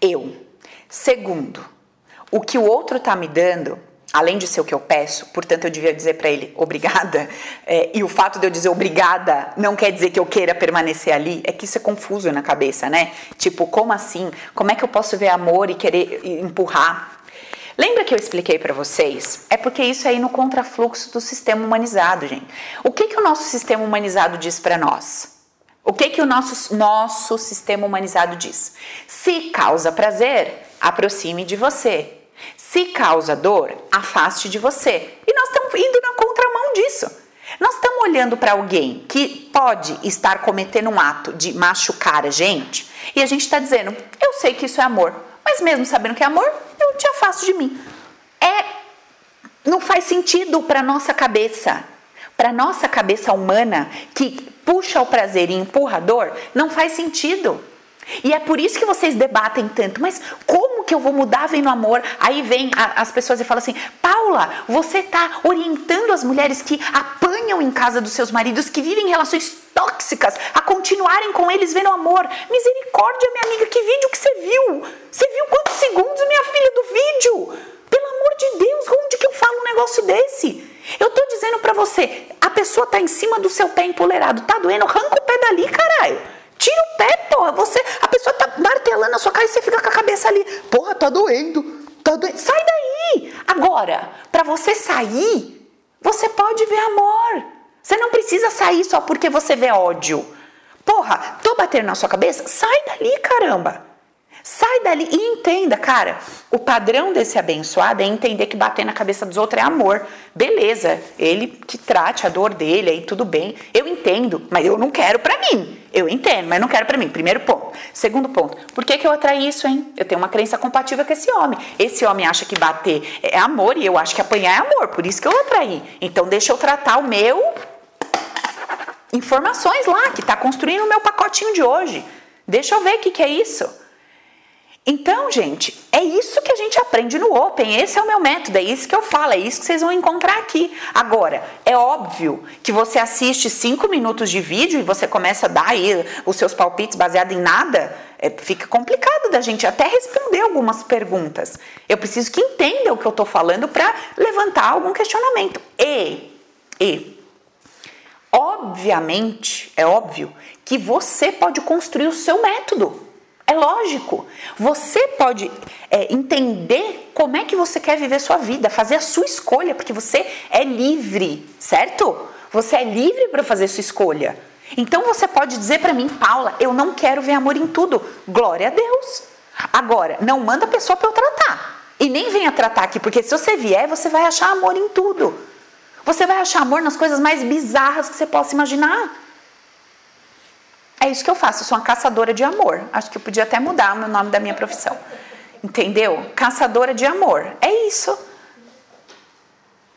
Eu. Segundo, o que o outro tá me dando além de ser o que eu peço, portanto eu devia dizer para ele obrigada, *laughs* é, e o fato de eu dizer obrigada não quer dizer que eu queira permanecer ali, é que isso é confuso na cabeça, né? Tipo, como assim? Como é que eu posso ver amor e querer empurrar? Lembra que eu expliquei para vocês? É porque isso é no contrafluxo do sistema humanizado, gente. O que, que o nosso sistema humanizado diz para nós? O que, que o nosso, nosso sistema humanizado diz? Se causa prazer, aproxime de você. Se causa dor, afaste de você. E nós estamos indo na contramão disso. Nós estamos olhando para alguém que pode estar cometendo um ato de machucar a gente e a gente está dizendo: eu sei que isso é amor, mas mesmo sabendo que é amor, eu te afasto de mim. É, não faz sentido para nossa cabeça, para nossa cabeça humana que puxa o prazer e empurra a dor, não faz sentido. E é por isso que vocês debatem tanto. Mas como que eu vou mudar vendo amor? Aí vem a, as pessoas e falam assim: Paula, você está orientando as mulheres que apanham em casa dos seus maridos, que vivem relações tóxicas, a continuarem com eles vendo amor. Misericórdia, minha amiga, que vídeo que você viu? Você viu quantos segundos, minha filha, do vídeo? Pelo amor de Deus, onde que eu falo um negócio desse? Eu tô dizendo para você, a pessoa tá em cima do seu pé empolerado, tá doendo, arranca o pé dali, caralho. Tira o pé, porra. Você, a pessoa tá martelando na sua cara e você fica com a cabeça ali. Porra, tá doendo. Tá doendo. Sai daí. Agora, para você sair, você pode ver amor. Você não precisa sair só porque você vê ódio. Porra, tô batendo na sua cabeça? Sai dali, caramba. Sai dali e entenda, cara. O padrão desse abençoado é entender que bater na cabeça dos outros é amor. Beleza, ele que trate a dor dele aí, tudo bem. Eu entendo, mas eu não quero para mim. Eu entendo, mas não quero para mim. Primeiro ponto. Segundo ponto, por que, que eu atraí isso, hein? Eu tenho uma crença compatível com esse homem. Esse homem acha que bater é amor e eu acho que apanhar é amor, por isso que eu atraí. Então deixa eu tratar o meu informações lá, que está construindo o meu pacotinho de hoje. Deixa eu ver o que, que é isso. Então, gente, é isso que a gente aprende no Open. Esse é o meu método, é isso que eu falo, é isso que vocês vão encontrar aqui. Agora, é óbvio que você assiste cinco minutos de vídeo e você começa a dar aí os seus palpites baseado em nada, é, fica complicado da gente até responder algumas perguntas. Eu preciso que entenda o que eu estou falando para levantar algum questionamento. E, e, obviamente, é óbvio que você pode construir o seu método. É lógico. Você pode é, entender como é que você quer viver sua vida, fazer a sua escolha, porque você é livre, certo? Você é livre para fazer sua escolha. Então você pode dizer para mim, Paula, eu não quero ver amor em tudo. Glória a Deus. Agora, não manda a pessoa para eu tratar. E nem venha tratar aqui, porque se você vier, você vai achar amor em tudo. Você vai achar amor nas coisas mais bizarras que você possa imaginar. É isso que eu faço, eu sou uma caçadora de amor. Acho que eu podia até mudar o nome da minha profissão. Entendeu? Caçadora de amor. É isso.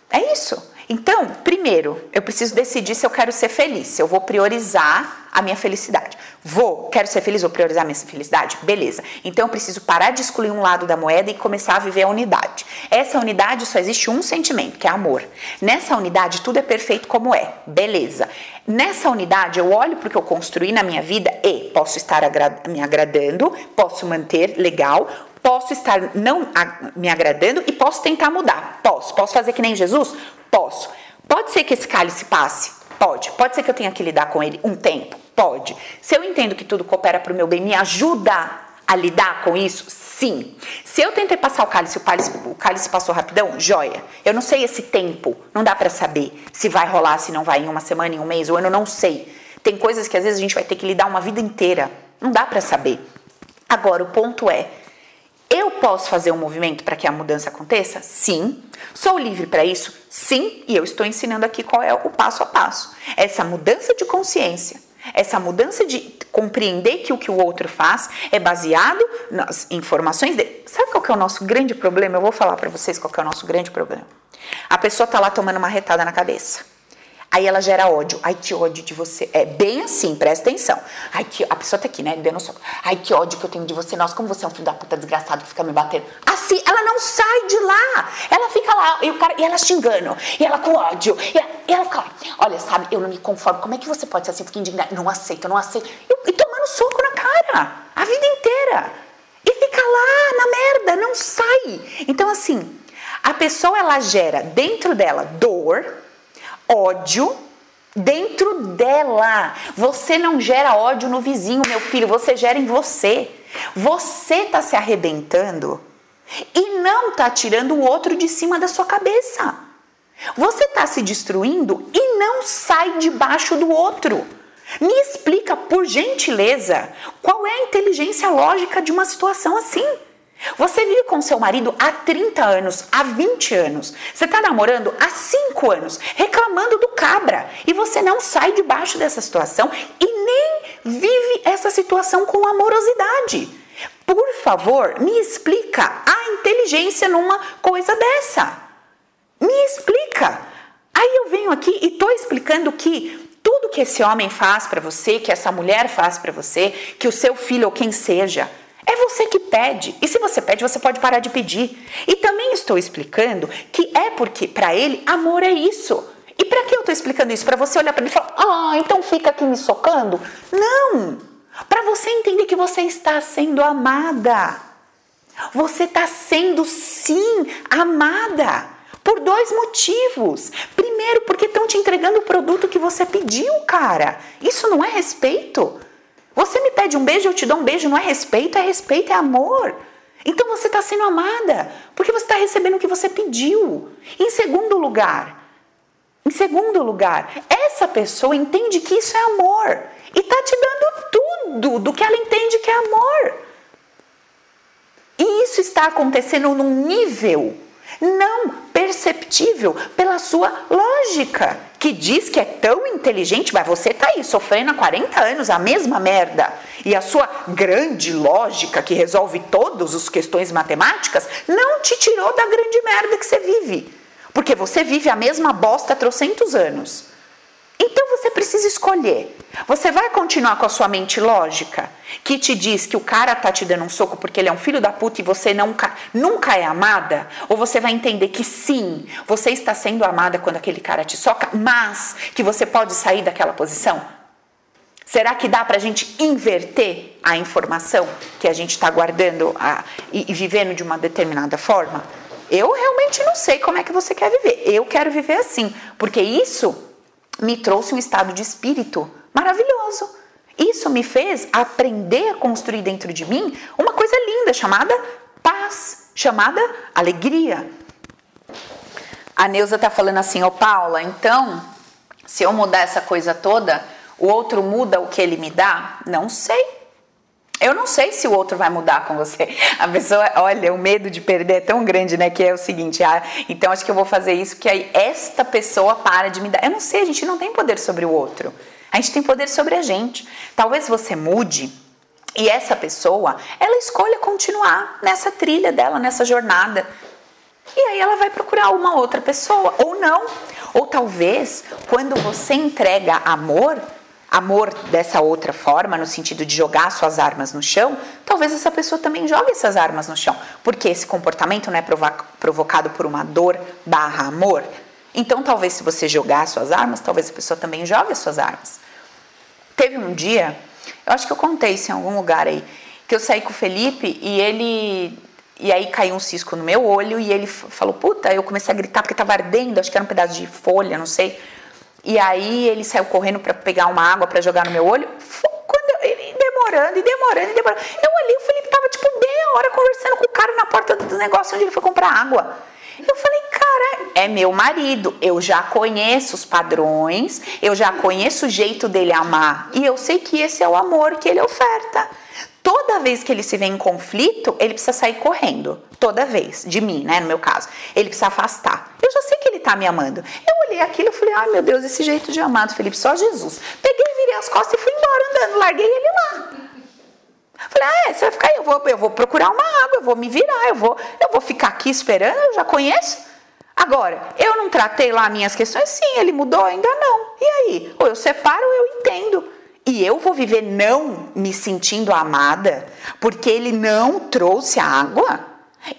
É isso. Então, primeiro, eu preciso decidir se eu quero ser feliz, se eu vou priorizar a minha felicidade. Vou, quero ser feliz, vou priorizar a minha felicidade? Beleza. Então eu preciso parar de excluir um lado da moeda e começar a viver a unidade. Essa unidade só existe um sentimento, que é amor. Nessa unidade tudo é perfeito como é. Beleza. Nessa unidade eu olho para o que eu construí na minha vida e posso estar agra me agradando, posso manter legal, posso estar não me agradando e posso tentar mudar. Posso. Posso fazer que nem Jesus? Posso. Pode ser que esse cálice passe? Pode. Pode ser que eu tenha que lidar com ele um tempo? Pode. Se eu entendo que tudo coopera para o meu bem, me ajuda a lidar com isso? Sim. Se eu tentei passar o cálice, o cálice, o cálice passou rapidão, joia. Eu não sei esse tempo, não dá para saber se vai rolar, se não vai em uma semana, em um mês, ou ano, não sei. Tem coisas que às vezes a gente vai ter que lidar uma vida inteira. Não dá para saber. Agora, o ponto é, eu posso fazer um movimento para que a mudança aconteça? Sim. Sou livre para isso? Sim. E eu estou ensinando aqui qual é o passo a passo. Essa mudança de consciência, essa mudança de compreender que o que o outro faz é baseado nas informações dele. Sabe qual que é o nosso grande problema? Eu vou falar para vocês qual que é o nosso grande problema. A pessoa está lá tomando uma retada na cabeça. Aí ela gera ódio. Ai, que ódio de você. É bem assim, presta atenção. Ai, que. A pessoa tá aqui, né? Dando soco. Ai, que ódio que eu tenho de você. Nossa, como você é um filho da puta desgraçado que fica me batendo. Assim, ela não sai de lá. Ela fica lá. E, o cara, e ela xingando. E ela com ódio. E ela, e ela fica lá. Olha, sabe, eu não me conformo. Como é que você pode ser assim? Fica indignada. Não aceito, não aceito. E, e tomando soco na cara. A vida inteira. E fica lá na merda, não sai. Então, assim, a pessoa ela gera dentro dela dor ódio dentro dela. Você não gera ódio no vizinho, meu filho, você gera em você. Você está se arrebentando e não está tirando o outro de cima da sua cabeça. Você está se destruindo e não sai debaixo do outro. Me explica, por gentileza, qual é a inteligência lógica de uma situação assim. Você vive com seu marido há 30 anos, há 20 anos. Você está namorando há 5 anos, reclamando do cabra. E você não sai debaixo dessa situação e nem vive essa situação com amorosidade. Por favor, me explica a inteligência numa coisa dessa. Me explica. Aí eu venho aqui e estou explicando que tudo que esse homem faz para você, que essa mulher faz para você, que o seu filho ou quem seja, é você que pede. E se você pede, você pode parar de pedir. E também estou explicando que é porque para ele amor é isso. E para que eu estou explicando isso? Para você olhar para mim e falar: "Ah, então fica aqui me socando?" Não. Para você entender que você está sendo amada. Você está sendo sim amada. Por dois motivos. Primeiro, porque estão te entregando o produto que você pediu, cara. Isso não é respeito. Você me pede um beijo, eu te dou um beijo, não é respeito, é respeito, é amor. Então você está sendo amada, porque você está recebendo o que você pediu. Em segundo lugar, em segundo lugar, essa pessoa entende que isso é amor e está te dando tudo do que ela entende que é amor. E isso está acontecendo num nível não perceptível pela sua lógica, que diz que é tão inteligente, mas você tá aí sofrendo há 40 anos a mesma merda. E a sua grande lógica, que resolve todas as questões matemáticas, não te tirou da grande merda que você vive. Porque você vive a mesma bosta há trocentos anos. Então precisa escolher. Você vai continuar com a sua mente lógica, que te diz que o cara tá te dando um soco porque ele é um filho da puta e você nunca, nunca é amada? Ou você vai entender que sim, você está sendo amada quando aquele cara te soca, mas que você pode sair daquela posição? Será que dá para a gente inverter a informação que a gente está guardando a, e, e vivendo de uma determinada forma? Eu realmente não sei como é que você quer viver. Eu quero viver assim, porque isso me trouxe um estado de espírito maravilhoso. Isso me fez aprender a construir dentro de mim uma coisa linda chamada paz, chamada alegria. A Neuza tá falando assim, ô oh, Paula, então, se eu mudar essa coisa toda, o outro muda o que ele me dá? Não sei. Eu não sei se o outro vai mudar com você. A pessoa, olha, o medo de perder é tão grande, né? Que é o seguinte, ah, então acho que eu vou fazer isso, que aí esta pessoa para de me dar. Eu não sei, a gente não tem poder sobre o outro. A gente tem poder sobre a gente. Talvez você mude e essa pessoa, ela escolha continuar nessa trilha dela, nessa jornada. E aí ela vai procurar uma outra pessoa, ou não. Ou talvez, quando você entrega amor, amor dessa outra forma, no sentido de jogar suas armas no chão, talvez essa pessoa também jogue essas armas no chão, porque esse comportamento não é provocado por uma dor barra amor. Então, talvez se você jogar suas armas, talvez a pessoa também jogue as suas armas. Teve um dia, eu acho que eu contei isso em algum lugar aí, que eu saí com o Felipe e ele e aí caiu um cisco no meu olho e ele falou: "Puta", eu comecei a gritar porque estava ardendo, acho que era um pedaço de folha, não sei. E aí ele saiu correndo para pegar uma água para jogar no meu olho. Quando ele demorando e demorando e demorando. Eu ali, o Felipe tava tipo meia hora conversando com o cara na porta do negócio onde ele foi comprar água. Eu falei, cara, é meu marido. Eu já conheço os padrões, eu já conheço o jeito dele amar. E eu sei que esse é o amor que ele oferta. Toda vez que ele se vê em conflito, ele precisa sair correndo. Toda vez, de mim, né? No meu caso. Ele precisa afastar. Eu já sei que ele tá me amando. Eu olhei aquilo e falei, ai meu Deus, esse jeito de amar do Felipe, só Jesus. Peguei, virei as costas e fui embora andando, larguei ele lá. Falei, ah, é, você vai ficar aí, eu vou, eu vou procurar uma água, eu vou me virar, eu vou, eu vou ficar aqui esperando, eu já conheço. Agora, eu não tratei lá minhas questões? Sim, ele mudou? Ainda não. E aí? Ou eu separo ou eu entendo. E eu vou viver não me sentindo amada porque ele não trouxe a água?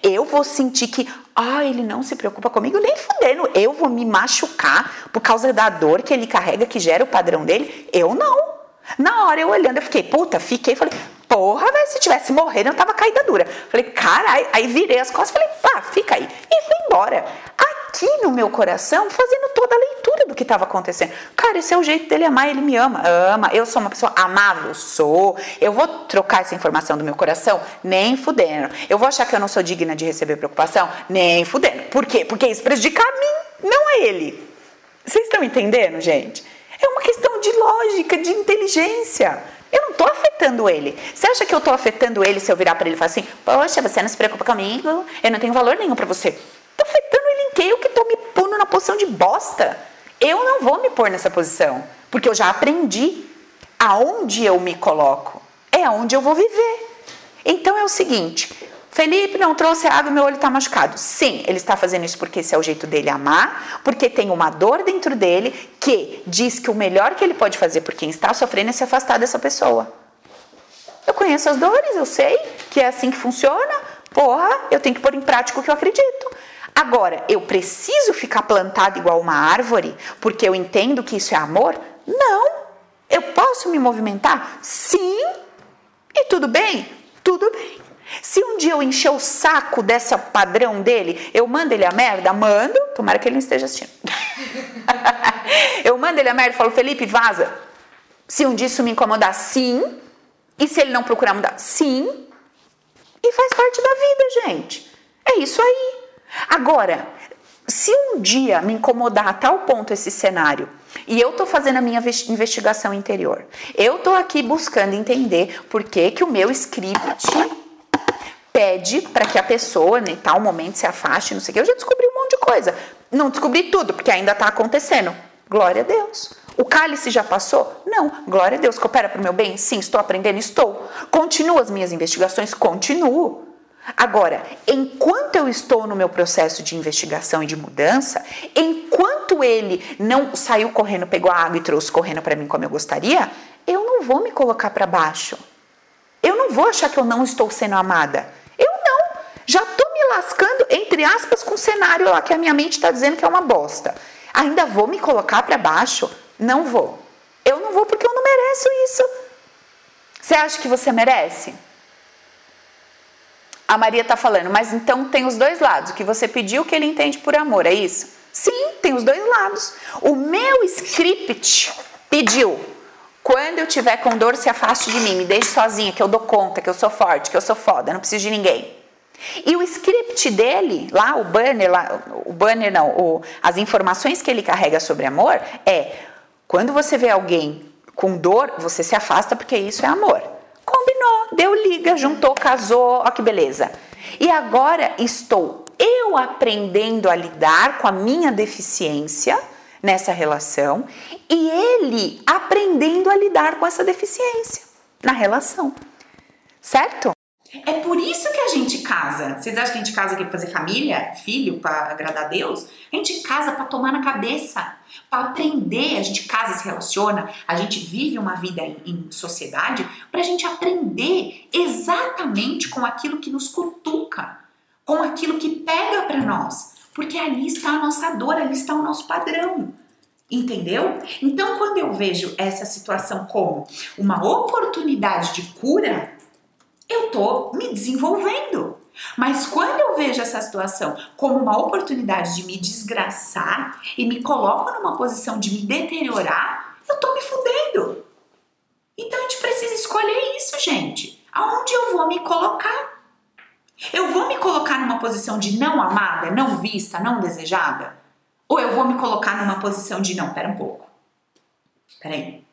Eu vou sentir que, ah, ele não se preocupa comigo, nem fudendo. Eu vou me machucar por causa da dor que ele carrega, que gera o padrão dele? Eu não. Na hora eu olhando, eu fiquei, puta, fiquei, falei, porra, velho, se tivesse morrendo, eu tava caída dura. Falei, caralho, aí virei as costas, falei, pá, fica aí. E fui embora. Aqui no meu coração, fazendo toda a leitura do que estava acontecendo. Cara, esse é o jeito dele amar, ele me ama. Ama, eu sou uma pessoa amável, sou. Eu vou trocar essa informação do meu coração? Nem fudendo. Eu vou achar que eu não sou digna de receber preocupação? Nem fudendo. Por quê? Porque isso prejudica a mim, não a ele. Vocês estão entendendo, gente? É uma questão de lógica, de inteligência. Eu não estou afetando ele. Você acha que eu estou afetando ele se eu virar para ele e falar assim: Poxa, você não se preocupa comigo, eu não tenho valor nenhum para você? Estou afetando ele em quê? Eu que estou me pondo na posição de bosta. Eu não vou me pôr nessa posição, porque eu já aprendi aonde eu me coloco. É aonde eu vou viver. Então é o seguinte: Felipe não trouxe água, meu olho está machucado. Sim, ele está fazendo isso porque esse é o jeito dele amar, porque tem uma dor dentro dele que diz que o melhor que ele pode fazer por quem está sofrendo é se afastar dessa pessoa. Eu conheço as dores, eu sei que é assim que funciona. Porra, eu tenho que pôr em prática o que eu acredito. Agora, eu preciso ficar plantado igual uma árvore porque eu entendo que isso é amor? Não. Eu posso me movimentar? Sim. E tudo bem? Tudo bem. Se um dia eu encher o saco dessa padrão dele, eu mando ele a merda? Mando. Tomara que ele não esteja assistindo. *laughs* eu mando ele a merda e falo, Felipe, vaza. Se um dia isso me incomodar, sim. E se ele não procurar mudar? Sim. E faz parte da vida, gente. É isso aí. Agora, se um dia me incomodar a tal ponto esse cenário, e eu estou fazendo a minha investigação interior, eu estou aqui buscando entender por que, que o meu script pede para que a pessoa, em tal momento, se afaste, não sei o que. Eu já descobri um monte de coisa. Não descobri tudo, porque ainda está acontecendo. Glória a Deus. O cálice já passou? Não. Glória a Deus. Coopera para o meu bem? Sim. Estou aprendendo? Estou. Continuo as minhas investigações? Continuo. Agora, enquanto eu estou no meu processo de investigação e de mudança, enquanto ele não saiu correndo, pegou a água e trouxe correndo para mim como eu gostaria, eu não vou me colocar para baixo. Eu não vou achar que eu não estou sendo amada. Já estou me lascando, entre aspas, com o cenário lá que a minha mente está dizendo que é uma bosta. Ainda vou me colocar para baixo? Não vou. Eu não vou porque eu não mereço isso. Você acha que você merece? A Maria está falando, mas então tem os dois lados. O que você pediu, o que ele entende por amor, é isso? Sim, tem os dois lados. O meu script pediu. Quando eu tiver com dor, se afaste de mim, me deixe sozinha, que eu dou conta, que eu sou forte, que eu sou foda, não preciso de ninguém. E o script dele, lá, o banner, lá, o banner não, o, as informações que ele carrega sobre amor é: quando você vê alguém com dor, você se afasta porque isso é amor. Combinou, deu liga, juntou, casou, ó que beleza. E agora estou eu aprendendo a lidar com a minha deficiência nessa relação e ele aprendendo a lidar com essa deficiência na relação. Certo? É por isso que a gente casa. Vocês acham que a gente casa aqui para fazer família, filho, para agradar a Deus? A gente casa para tomar na cabeça, para aprender. A gente casa, se relaciona, a gente vive uma vida em, em sociedade para a gente aprender exatamente com aquilo que nos cutuca, com aquilo que pega para nós, porque ali está a nossa dor, ali está o nosso padrão. Entendeu? Então, quando eu vejo essa situação como uma oportunidade de cura, eu tô me desenvolvendo. Mas quando eu vejo essa situação como uma oportunidade de me desgraçar e me coloco numa posição de me deteriorar, eu tô me fudendo. Então a gente precisa escolher isso, gente. Aonde eu vou me colocar? Eu vou me colocar numa posição de não amada, não vista, não desejada? Ou eu vou me colocar numa posição de não, pera um pouco. Peraí.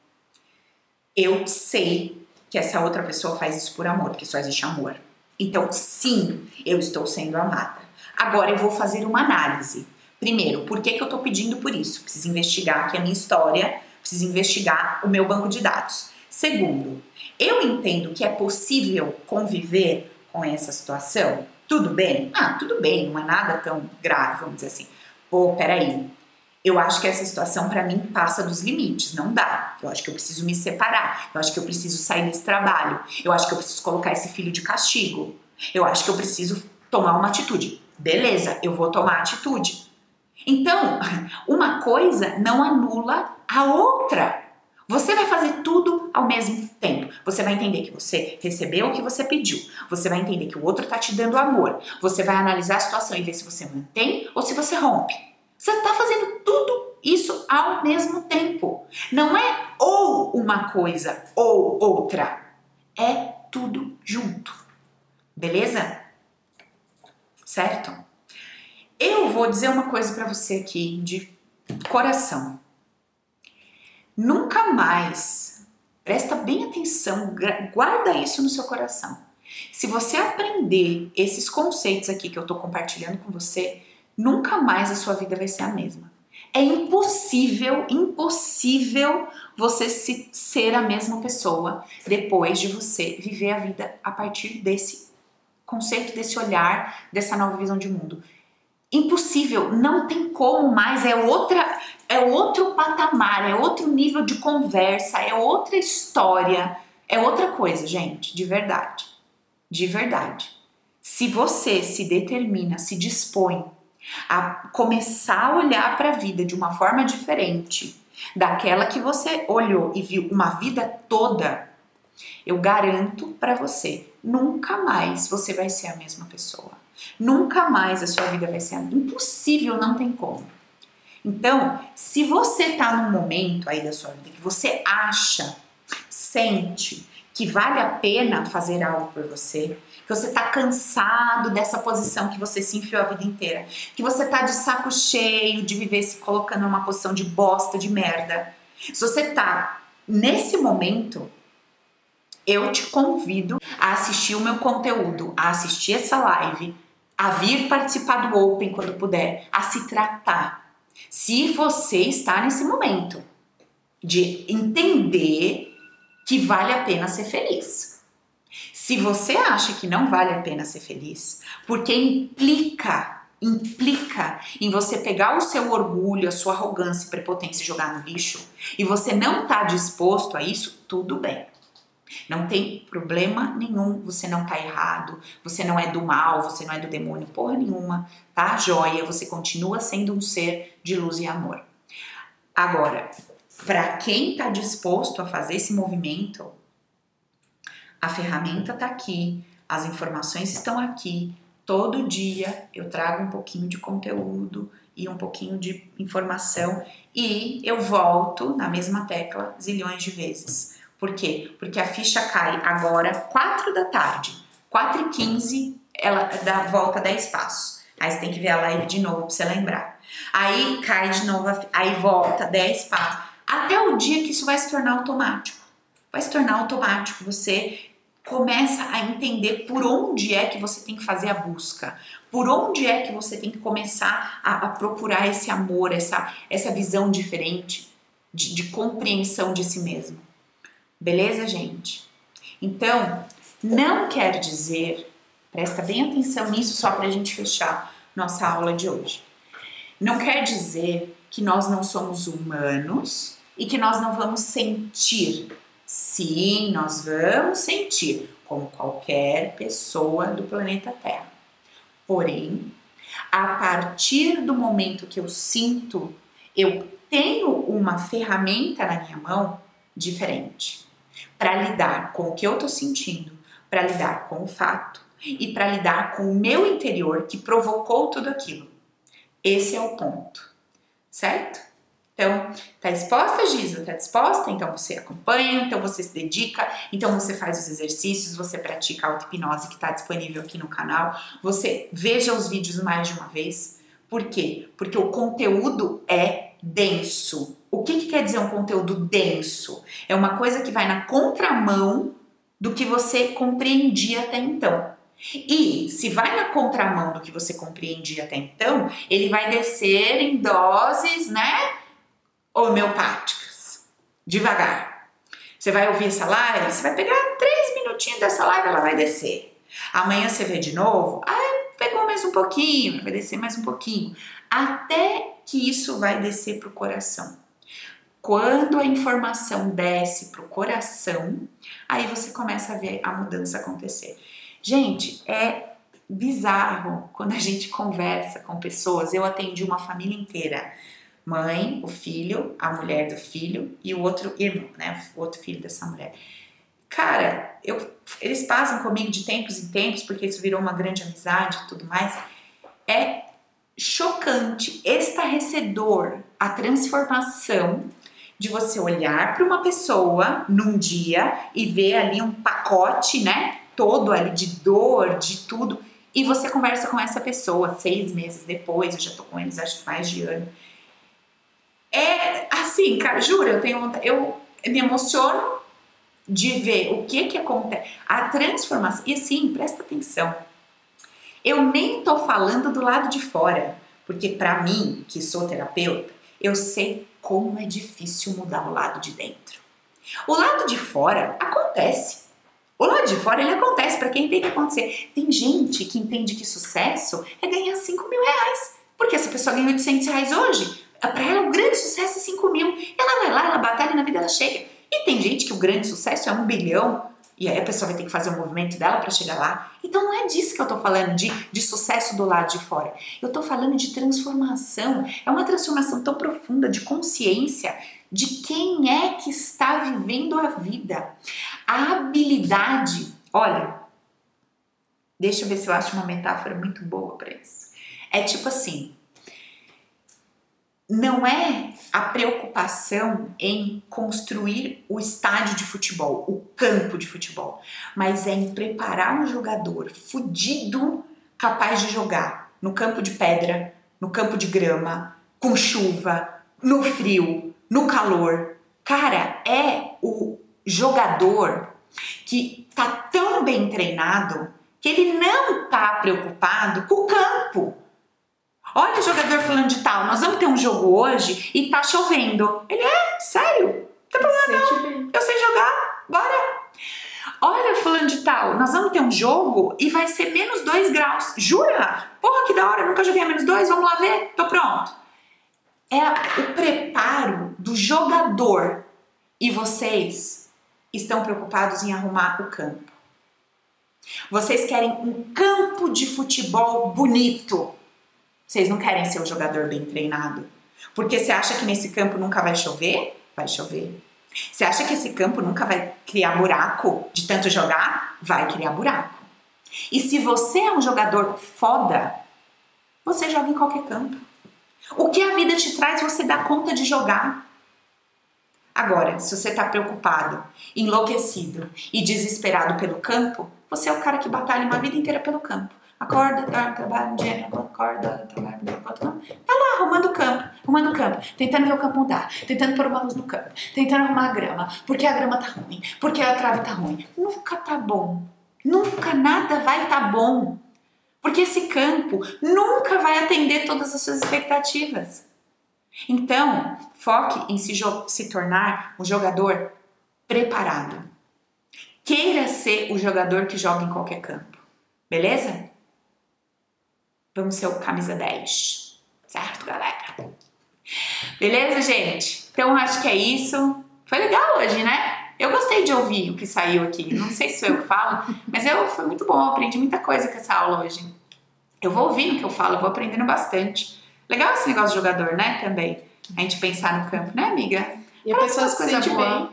Eu sei que essa outra pessoa faz isso por amor, porque só existe amor. Então, sim, eu estou sendo amada. Agora eu vou fazer uma análise. Primeiro, por que, que eu estou pedindo por isso? Preciso investigar aqui a minha história, preciso investigar o meu banco de dados. Segundo, eu entendo que é possível conviver com essa situação? Tudo bem? Ah, tudo bem, não é nada tão grave, vamos dizer assim. Pô, peraí, eu acho que essa situação para mim passa dos limites, não dá. Eu acho que eu preciso me separar, eu acho que eu preciso sair desse trabalho, eu acho que eu preciso colocar esse filho de castigo, eu acho que eu preciso tomar uma atitude. Beleza, eu vou tomar atitude. Então, *laughs* uma coisa não anula a outra. Você vai fazer tudo ao mesmo tempo. Você vai entender que você recebeu o que você pediu. Você vai entender que o outro está te dando amor. Você vai analisar a situação e ver se você mantém ou se você rompe. Você está fazendo tudo isso ao mesmo tempo. Não é ou uma coisa ou outra. É tudo junto. Beleza? Certo? Eu vou dizer uma coisa para você aqui de coração. Nunca mais, presta bem atenção, guarda isso no seu coração. Se você aprender esses conceitos aqui que eu estou compartilhando com você, nunca mais a sua vida vai ser a mesma. É impossível, impossível você se, ser a mesma pessoa depois de você viver a vida a partir desse conceito, desse olhar, dessa nova visão de mundo. Impossível, não tem como mais, é outra, é outro patamar, é outro nível de conversa, é outra história, é outra coisa, gente, de verdade. De verdade. Se você se determina, se dispõe a começar a olhar para a vida de uma forma diferente daquela que você olhou e viu uma vida toda, eu garanto para você, nunca mais você vai ser a mesma pessoa. Nunca mais a sua vida vai ser impossível, não tem como. Então, se você tá num momento aí da sua vida que você acha, sente que vale a pena fazer algo por você, que você está cansado dessa posição que você se enfiou a vida inteira, que você está de saco cheio de viver se colocando numa posição de bosta, de merda. Se você está nesse momento, eu te convido a assistir o meu conteúdo, a assistir essa live, a vir participar do Open quando puder, a se tratar. Se você está nesse momento de entender que vale a pena ser feliz Se você acha que não vale a pena ser feliz, porque implica implica em você pegar o seu orgulho, a sua arrogância e prepotência e jogar no lixo, e você não está disposto a isso, tudo bem. Não tem problema nenhum, você não tá errado, você não é do mal, você não é do demônio, porra nenhuma, tá? Joia, você continua sendo um ser de luz e amor. Agora, para quem tá disposto a fazer esse movimento, a ferramenta tá aqui, as informações estão aqui, todo dia eu trago um pouquinho de conteúdo e um pouquinho de informação e eu volto na mesma tecla zilhões de vezes. Por quê? Porque a ficha cai agora 4 da tarde. 4 e 15 ela dá volta 10 passos. Aí você tem que ver a live de novo pra você lembrar. Aí cai de novo, aí volta 10 passos. Até o dia que isso vai se tornar automático. Vai se tornar automático. Você começa a entender por onde é que você tem que fazer a busca, por onde é que você tem que começar a, a procurar esse amor, essa, essa visão diferente de, de compreensão de si mesmo. Beleza, gente? Então, não quer dizer, presta bem atenção nisso só para a gente fechar nossa aula de hoje. Não quer dizer que nós não somos humanos e que nós não vamos sentir Sim, nós vamos sentir, como qualquer pessoa do planeta Terra. Porém, a partir do momento que eu sinto, eu tenho uma ferramenta na minha mão diferente para lidar com o que eu estou sentindo, para lidar com o fato e para lidar com o meu interior que provocou tudo aquilo. Esse é o ponto, certo? Então, tá disposta, Giza? Tá disposta? Então você acompanha, então você se dedica, então você faz os exercícios, você pratica a auto-hipnose que está disponível aqui no canal, você veja os vídeos mais de uma vez. Por quê? Porque o conteúdo é denso. O que, que quer dizer um conteúdo denso? É uma coisa que vai na contramão do que você compreendia até então. E se vai na contramão do que você compreendia até então, ele vai descer em doses, né? Homeopáticas. Devagar. Você vai ouvir essa live, você vai pegar três minutinhos dessa live, ela vai descer. Amanhã você vê de novo, ah, pegou mais um pouquinho, vai descer mais um pouquinho. Até que isso vai descer para o coração. Quando a informação desce para o coração, aí você começa a ver a mudança acontecer. Gente, é bizarro quando a gente conversa com pessoas. Eu atendi uma família inteira mãe, o filho, a mulher do filho e o outro irmão, né? O outro filho dessa mulher. Cara, eu, eles passam comigo de tempos em tempos, porque isso virou uma grande amizade e tudo mais. É chocante, estarrecedor a transformação de você olhar para uma pessoa num dia e ver ali um pacote, né? Todo ali de dor, de tudo. E você conversa com essa pessoa seis meses depois, eu já tô com eles acho que mais de ano é assim, cara, juro, eu tenho eu me emociono de ver o que que acontece, a transformação. E assim, presta atenção. Eu nem tô falando do lado de fora, porque para mim, que sou terapeuta, eu sei como é difícil mudar o lado de dentro. O lado de fora acontece. O lado de fora ele acontece para quem tem que acontecer. Tem gente que entende que sucesso é ganhar 5 mil reais. Porque essa pessoa ganha 800 reais hoje, para ela, o grande sucesso é 5 mil. Ela vai lá, ela batalha na vida, ela chega. E tem gente que o grande sucesso é um bilhão. E aí a pessoa vai ter que fazer o um movimento dela para chegar lá. Então não é disso que eu tô falando, de, de sucesso do lado de fora. Eu tô falando de transformação. É uma transformação tão profunda de consciência de quem é que está vivendo a vida. A habilidade, olha, deixa eu ver se eu acho uma metáfora muito boa para isso. É tipo assim, não é a preocupação em construir o estádio de futebol, o campo de futebol, mas é em preparar um jogador fudido capaz de jogar no campo de pedra, no campo de grama, com chuva, no frio, no calor. Cara, é o jogador que tá tão bem treinado que ele não tá preocupado com o campo Olha, jogador falando de tal, nós vamos ter um jogo hoje e tá chovendo. Ele é, sério, não tem problema não. Eu sei jogar, bora. Olha, falando de tal? Nós vamos ter um jogo e vai ser menos 2 graus. Jura? Porra, que da hora, nunca joguei a menos 2, vamos lá ver? Tô pronto. É o preparo do jogador e vocês estão preocupados em arrumar o campo. Vocês querem um campo de futebol bonito. Vocês não querem ser o jogador bem treinado. Porque você acha que nesse campo nunca vai chover? Vai chover. Você acha que esse campo nunca vai criar buraco de tanto jogar? Vai criar buraco. E se você é um jogador foda, você joga em qualquer campo. O que a vida te traz, você dá conta de jogar. Agora, se você está preocupado, enlouquecido e desesperado pelo campo, você é o cara que batalha uma vida inteira pelo campo. Acorda, dorme, trabalha, dia, acorda, trabalha, acorda, Tá lá arrumando o campo, arrumando o campo, tentando ver o campo mudar, tentando pôr uma luz no campo, tentando arrumar a grama, porque a grama tá ruim, porque a trave tá ruim. Nunca tá bom. Nunca nada vai tá bom. Porque esse campo nunca vai atender todas as suas expectativas. Então, foque em se, se tornar um jogador preparado. Queira ser o jogador que joga em qualquer campo. Beleza? Vamos ser o camisa 10. Certo, galera? Beleza, gente? Então acho que é isso. Foi legal hoje, né? Eu gostei de ouvir o que saiu aqui. Não sei se eu falo, mas eu foi muito bom. Aprendi muita coisa com essa aula hoje. Eu vou ouvindo o que eu falo, eu vou aprendendo bastante. Legal esse negócio de jogador, né? Também. A gente pensar no campo, né, amiga? E a pessoa se sente bem.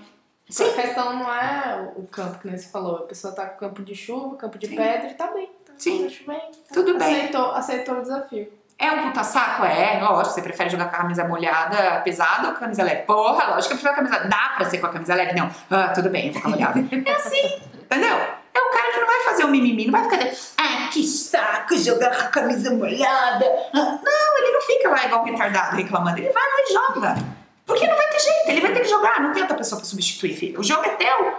Sim. A questão não é o campo que você falou. A pessoa tá com campo de chuva, campo de Sim. pedra e tá bem. Sim. Bem, tá Tudo bem. Aceitou, aceitou o desafio. É um puta saco? É, lógico. Você prefere jogar com a camisa molhada, pesada ou camisa leve? Porra, lógico que eu prefiro a camisa. Dá pra ser com a camisa leve? Não. Ah, tudo bem, fica molhada. *laughs* é assim, entendeu? É o cara que não vai fazer o um mimimi, não vai ficar. Ah, que saco jogar com a camisa molhada. Ah, não, ele não fica lá igual um retardado reclamando. Ele vai lá e joga. Porque não vai ter jeito, ele vai ter que jogar. Não tem outra pessoa pra substituir, filho. O jogo é teu.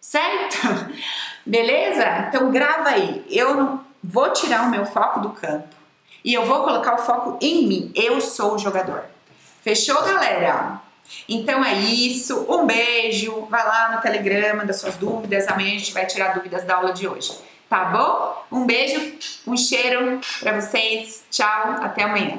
Certo? Beleza? Então grava aí. Eu vou tirar o meu foco do campo e eu vou colocar o foco em mim. Eu sou o jogador. Fechou, galera? Então é isso. Um beijo. Vai lá no Telegram, manda suas dúvidas. Amanhã a gente vai tirar dúvidas da aula de hoje. Tá bom? Um beijo, um cheiro para vocês. Tchau, até amanhã.